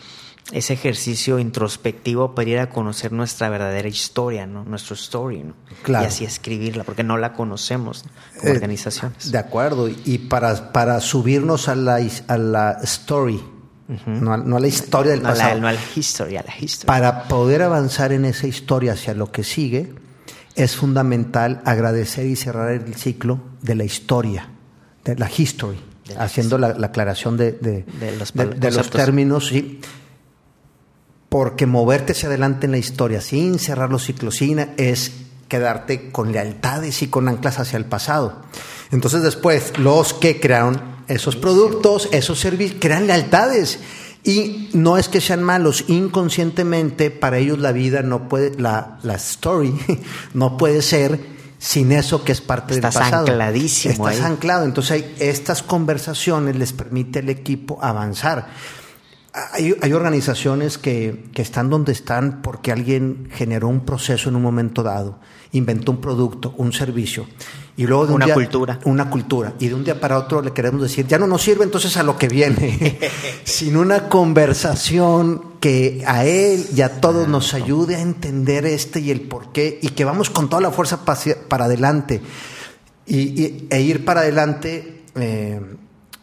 ese ejercicio introspectivo para ir a conocer nuestra verdadera historia, ¿no? Nuestro story, ¿no? Claro. Y así escribirla, porque no la conocemos como eh, organizaciones. De acuerdo, y para, para subirnos a la, a la story, no, a, la historia del pasado. no a la historia, a la historia. Para poder avanzar en esa historia hacia lo que sigue, es fundamental agradecer y cerrar el ciclo de la historia, de la history, haciendo la, aclaración de, de, los, de los, términos. Sí porque moverte hacia adelante en la historia sin cerrar los ciclos, sin es quedarte con lealtades y con anclas hacia el pasado. Entonces después, los que crearon esos productos, esos servicios, crean lealtades. Y no es que sean malos, inconscientemente para ellos la vida no puede, la, la story <laughs> no puede ser sin eso que es parte del pasado. Estás ancladísimo. Estás anclado. Entonces estas conversaciones les permite al equipo avanzar. Hay, organizaciones que, están donde están porque alguien generó un proceso en un momento dado, inventó un producto, un servicio, y luego de una un cultura. Una cultura. Y de un día para otro le queremos decir, ya no nos sirve entonces a lo que viene, <laughs> sin una conversación que a él y a todos nos ayude a entender este y el por qué, y que vamos con toda la fuerza para adelante. Y, e ir para adelante. Eh,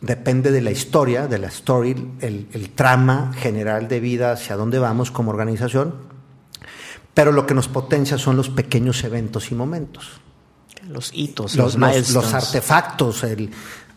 depende de la historia, de la story, el, trama general de vida hacia dónde vamos como organización, pero lo que nos potencia son los pequeños eventos y momentos. Los hitos, los, los, los artefactos, el,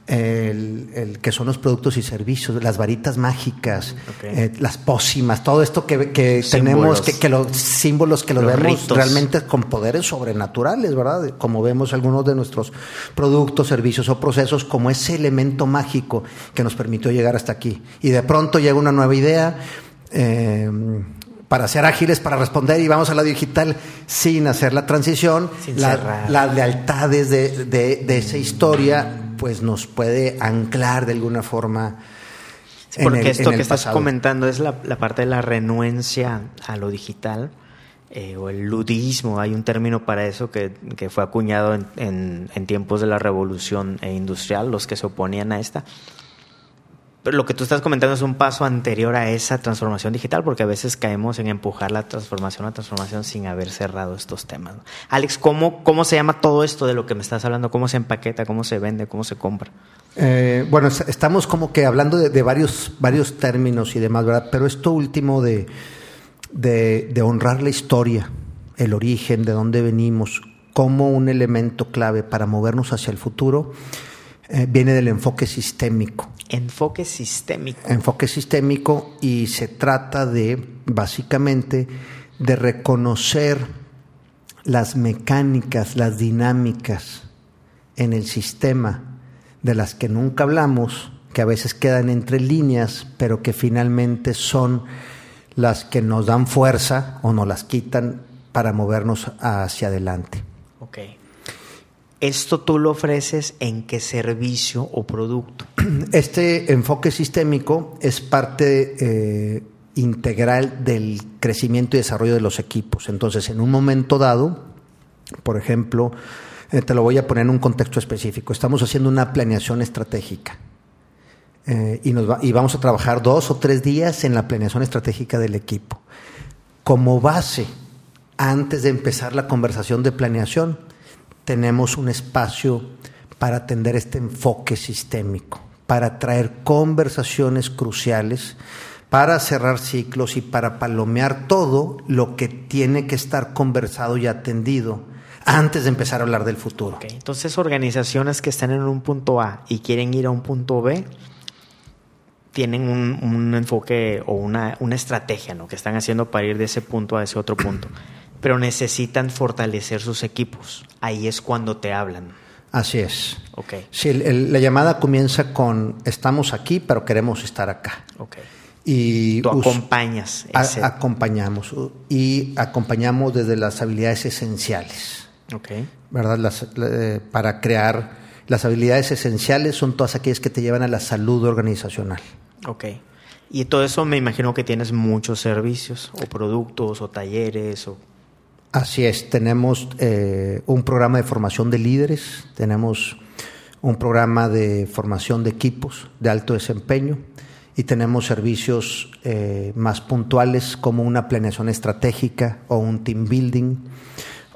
el, el, que son los productos y servicios, las varitas mágicas, eh, las pócimas, todo esto que, que tenemos, que, que, los símbolos que los, vemos realmente con poderes sobrenaturales, ¿verdad? Como vemos algunos de nuestros productos, servicios o procesos como ese elemento mágico que nos permitió llegar hasta aquí. Y de pronto llega una nueva idea. Eh, para ser ágiles, para responder y vamos a la digital sin hacer la transición, las lealtades de, de, de esa historia pues nos puede anclar de alguna forma. porque esto que estás comentando es la, parte de la renuencia a lo digital eh, o el ludismo. Hay un término para eso que, fue acuñado en, en, tiempos de la revolución industrial, los que se oponían a esta pero lo que tú estás comentando es un paso anterior a esa transformación digital, porque a veces caemos en empujar la transformación a transformación sin haber cerrado estos temas. Alex, ¿cómo, ¿cómo se llama todo esto de lo que me estás hablando? ¿Cómo se empaqueta? ¿Cómo se vende? ¿Cómo se compra? Eh, bueno, estamos como que hablando de, varios, varios términos y demás, ¿verdad? Pero esto último de, de, honrar la historia, el origen, de dónde venimos, como un elemento clave para movernos hacia el futuro, eh, viene del enfoque sistémico. Enfoque sistémico. Enfoque sistémico y se trata de, básicamente, de reconocer las mecánicas, las dinámicas en el sistema de las que nunca hablamos, que a veces quedan entre líneas, pero que finalmente son las que nos dan fuerza o nos las quitan para movernos hacia adelante. ¿Esto tú lo ofreces en qué servicio o producto? <clears throat> Este enfoque sistémico es parte eh, integral del crecimiento y desarrollo de los equipos. Entonces, en un momento dado, por ejemplo, eh, te lo voy a poner en un contexto específico. Estamos haciendo una planeación estratégica eh, y, nos y vamos a trabajar dos o tres días en la planeación estratégica del equipo. Como base, antes de empezar la conversación de planeación, tenemos un espacio para atender este enfoque sistémico, para traer conversaciones cruciales, para cerrar ciclos y para palomear todo lo que tiene que estar conversado y atendido antes de empezar a hablar del futuro. Entonces, organizaciones que están en un punto A y quieren ir a un punto B, tienen un, enfoque o una, una estrategia ¿no? que están haciendo para ir de ese punto a ese otro punto pero necesitan fortalecer sus equipos. Ahí es cuando te hablan. Así es. Ok. Sí, la llamada comienza con estamos aquí, pero queremos estar acá. Ok. Y Tú acompañas. acompañamos. Y acompañamos desde las habilidades esenciales. Ok. ¿Verdad? Las, eh, para crear las habilidades esenciales son todas aquellas que te llevan a la salud organizacional. Ok. Y todo eso me imagino que tienes muchos servicios o productos o talleres o Así es, tenemos eh, un programa de formación de líderes, tenemos un programa de formación de equipos de alto desempeño y tenemos servicios eh, más puntuales como una planeación estratégica o un team building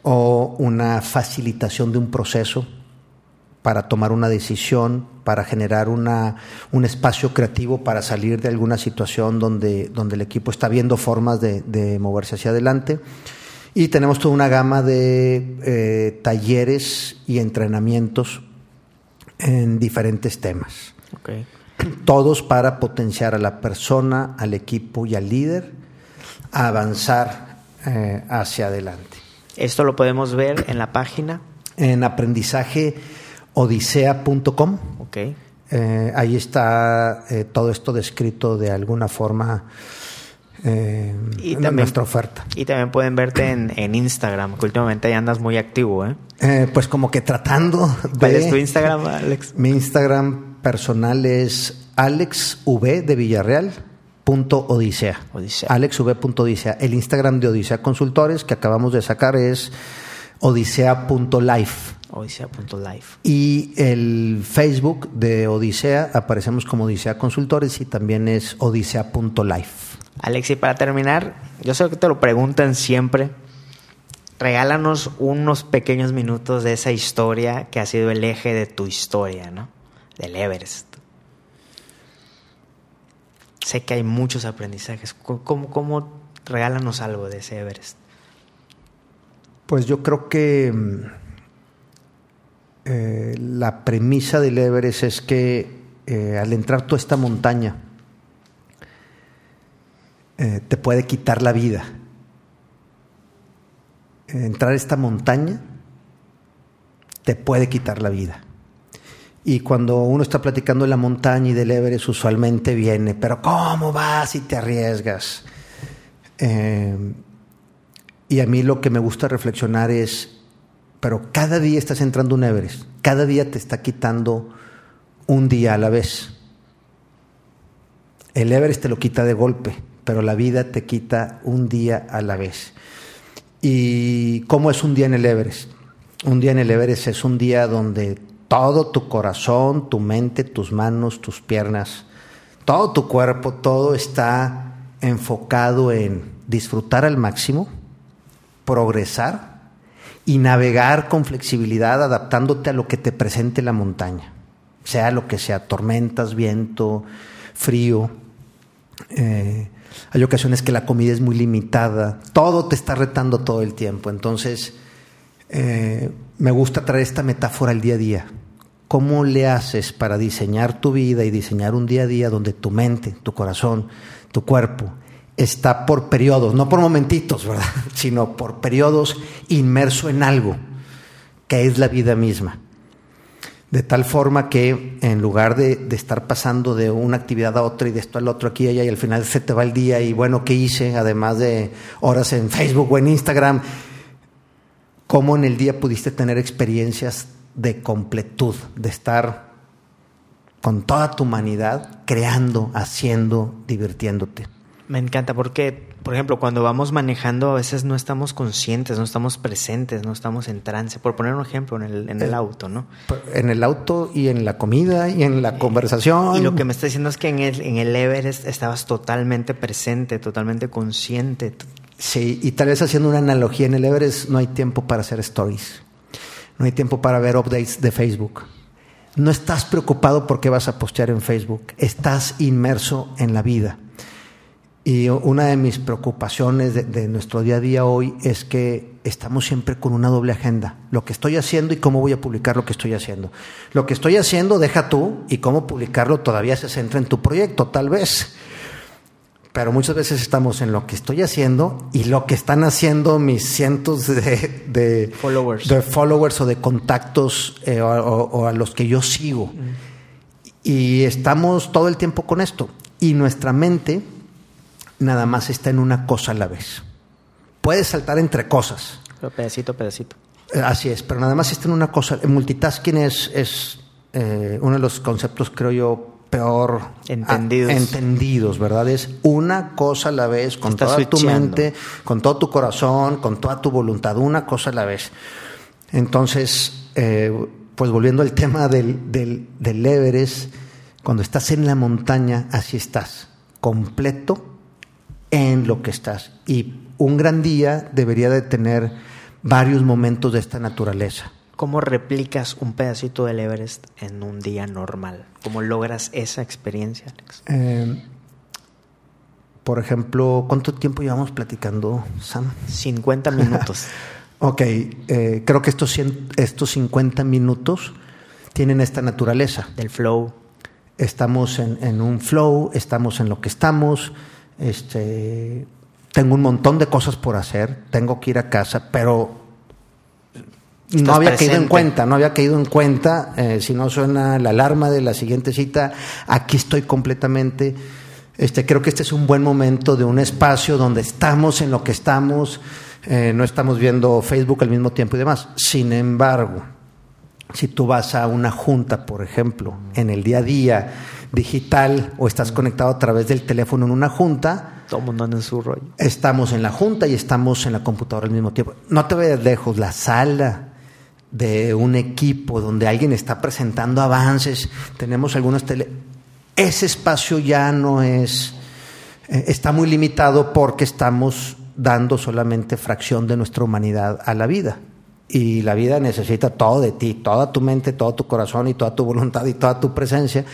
o una facilitación de un proceso para tomar una decisión, para generar una, un espacio creativo para salir de alguna situación donde, donde el equipo está viendo formas de, de moverse hacia adelante y tenemos toda una gama de eh, talleres y entrenamientos en diferentes temas. Todos para potenciar a la persona, al equipo y al líder a avanzar eh, hacia adelante. Esto lo podemos ver en la página. En aprendizajeodisea.com. Okay. Eh, ahí está todo esto descrito de alguna forma eh, y también, nuestra oferta. Y también pueden verte en, Instagram, que últimamente ya andas muy activo, ¿eh? ¿eh? pues como que tratando de... ¿Cuál es tu Instagram, Alex? <laughs> Mi Instagram personal es alexv de Villarreal. Punto Odisea. Odisea. AlexV.odisea. El Instagram de Odisea Consultores que acabamos de sacar es odisea.life. Odisea.life. Y el Facebook de Odisea aparecemos como Odisea Consultores y también es odisea.life. Alexi, para terminar, yo sé que te lo preguntan siempre. Regálanos unos pequeños minutos de esa historia que ha sido el eje de tu historia, ¿no? Del Everest. Sé que hay muchos aprendizajes. ¿Cómo, cómo regálanos algo de ese Everest? Pues yo creo que mm, eh, la premisa del Everest es que eh, al entrar tú a esta montaña, eh, te puede quitar la vida. Entrar a esta montaña te puede quitar la vida. Y cuando uno está platicando de la montaña y del Everest, usualmente viene, pero ¿cómo vas y te arriesgas? Eh, y a mí lo que me gusta reflexionar es, pero cada día estás entrando un Everest, cada día te está quitando un día a la vez. El Everest te lo quita de golpe, pero la vida te quita un día a la vez. ¿Y cómo es un día en el Everest? Un día en el Everest es un día donde todo tu corazón, tu mente, tus manos, tus piernas, todo tu cuerpo, todo está enfocado en disfrutar al máximo, progresar y navegar con flexibilidad adaptándote a lo que te presente la montaña, sea lo que sea, tormentas, viento, frío. Eh, hay ocasiones que la comida es muy limitada, todo te está retando todo el tiempo. Entonces, eh, me gusta traer esta metáfora al día a día. ¿Cómo le haces para diseñar tu vida y diseñar un día a día donde tu mente, tu corazón, tu cuerpo está por periodos, no por momentitos, ¿verdad? <laughs> Sino por periodos inmerso en algo que es la vida misma. De tal forma que en lugar de, estar pasando de una actividad a otra y de esto al otro aquí y allá y al final se te va el día y bueno, ¿qué hice? Además de horas en Facebook o en Instagram, ¿cómo en el día pudiste tener experiencias de completud, de estar con toda tu humanidad creando, haciendo, divirtiéndote? Me encanta porque, por ejemplo, cuando vamos manejando a veces no estamos conscientes, no estamos presentes, no estamos en trance. Por poner un ejemplo, en el, en el, auto, ¿no? En el auto y en la comida y en la conversación. Y lo que me está diciendo es que en el, en el Everest estabas totalmente presente, totalmente consciente. Sí, y tal vez haciendo una analogía, en el Everest no hay tiempo para hacer stories, no hay tiempo para ver updates de Facebook. No estás preocupado por qué vas a postear en Facebook, estás inmerso en la vida. Y una de mis preocupaciones de, nuestro día a día hoy es que estamos siempre con una doble agenda. Lo que estoy haciendo y cómo voy a publicar lo que estoy haciendo. Lo que estoy haciendo, deja tú, y cómo publicarlo todavía se centra en tu proyecto, tal vez. Pero muchas veces estamos en lo que estoy haciendo y lo que están haciendo mis cientos de, followers. de followers o de contactos eh, o, a los que yo sigo. Mm. Y estamos todo el tiempo con esto. Y nuestra mente nada más está en una cosa a la vez. Puedes saltar entre cosas. Pero pedacito, pedacito. Eh, así es, pero nada más está en una cosa. El multitasking es, es eh, uno de los conceptos, creo yo, peor entendidos. entendidos, ¿verdad? Es una cosa a la vez, con toda tu mente, con todo tu corazón, con toda tu voluntad, una cosa a la vez. Entonces, eh, pues volviendo al tema del, del, del Everest, cuando estás en la montaña, así estás, completo en lo que estás. Y un gran día debería de tener varios momentos de esta naturaleza. ¿Cómo replicas un pedacito del Everest en un día normal? ¿Cómo logras esa experiencia, Alex? Eh, por ejemplo, ¿cuánto tiempo llevamos platicando, Sam? 50 minutos. <laughs> ok, eh, creo que estos, estos 50 minutos tienen esta naturaleza. Del flow. Estamos en, en un flow, estamos en lo que estamos, este, tengo un montón de cosas por hacer, tengo que ir a casa, pero no había caído en cuenta, no había caído en cuenta, eh, si no suena la alarma de la siguiente cita, aquí estoy completamente, este, creo que este es un buen momento de un espacio donde estamos en lo que estamos, eh, no estamos viendo Facebook al mismo tiempo y demás. Sin embargo, si tú vas a una junta, por ejemplo, en el día a día digital o estás conectado a través del teléfono en una junta, todo el mundo anda en su rollo. Estamos en la junta y estamos en la computadora al mismo tiempo. No te vayas lejos, la sala de un equipo donde alguien está presentando avances, tenemos algunos tele... Ese espacio ya no es, eh, está muy limitado porque estamos dando solamente fracción de nuestra humanidad a la vida. Y la vida necesita todo de ti, toda tu mente, todo tu corazón y toda tu voluntad y toda tu presencia.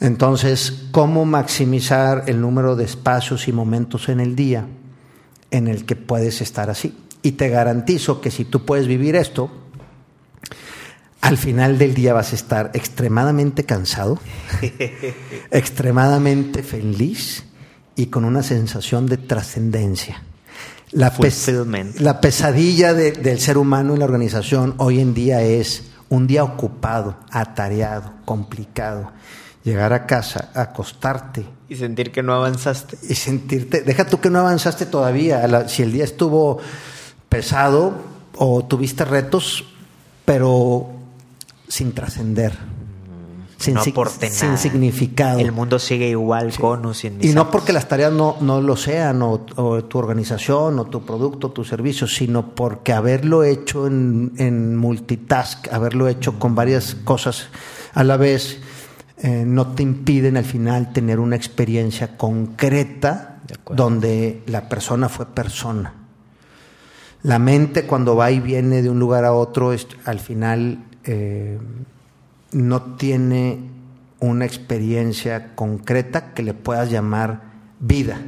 Entonces, ¿cómo maximizar el número de espacios y momentos en el día en el que puedes estar así? Y te garantizo que si tú puedes vivir esto, al final del día vas a estar extremadamente cansado, <laughs> extremadamente feliz y con una sensación de trascendencia. La, la, pesadilla del ser humano en la organización hoy en día es un día ocupado, atareado, complicado. Llegar a casa, acostarte. Y sentir que no avanzaste. Y sentirte, deja tú que no avanzaste todavía. Si el día estuvo pesado o tuviste retos, pero sin trascender sin, no aporte sin significado. El mundo sigue igual con o sin Y no porque las tareas no, no lo sean, o, tu organización, o tu producto, tu servicio, sino porque haberlo hecho en, en multitask, haberlo hecho con varias cosas a la vez, eh, no te impiden al final tener una experiencia concreta donde la persona fue persona. La mente cuando va y viene de un lugar a otro, al final... Eh, no tiene una experiencia concreta que le puedas llamar vida.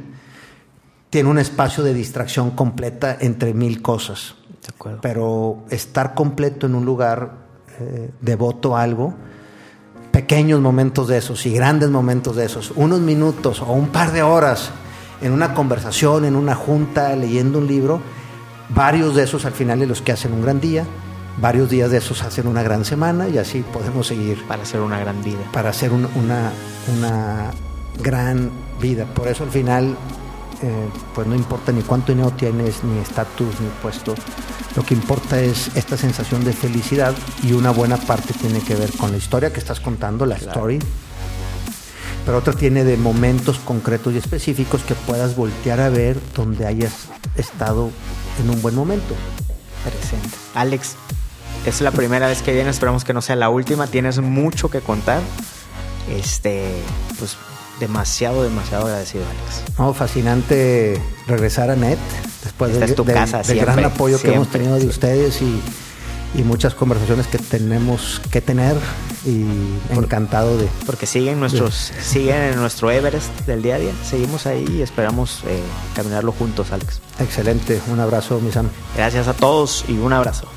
Tiene un espacio de distracción completa entre mil cosas. Pero estar completo en un lugar eh, devoto a algo, pequeños momentos de esos y grandes momentos de esos, unos minutos o un par de horas en una conversación, en una junta, leyendo un libro, varios de esos al final de los que hacen un gran día, varios días de esos hacen una gran semana y así podemos seguir. Para hacer una gran vida. Para hacer una, una gran vida. Por eso al final, eh, pues no importa ni cuánto dinero tienes, ni estatus, ni puesto. Lo que importa es esta sensación de felicidad y una buena parte tiene que ver con la historia que estás contando, la story. Pero otra tiene de momentos concretos y específicos que puedas voltear a ver donde hayas estado en un buen momento. Presente. Alex, es la primera vez que vienes, esperamos que no sea la última. Tienes mucho que contar. Este, pues demasiado, demasiado agradecido, Alex. No, fascinante regresar a NET después de, tu casa, del gran apoyo que hemos tenido de ustedes y, muchas conversaciones que tenemos que tener y encantado de porque siguen nuestros siguen en nuestro Everest del día a día. Seguimos ahí y esperamos eh, caminarlo juntos Alex. Excelente un abrazo mi gracias a todos y un abrazo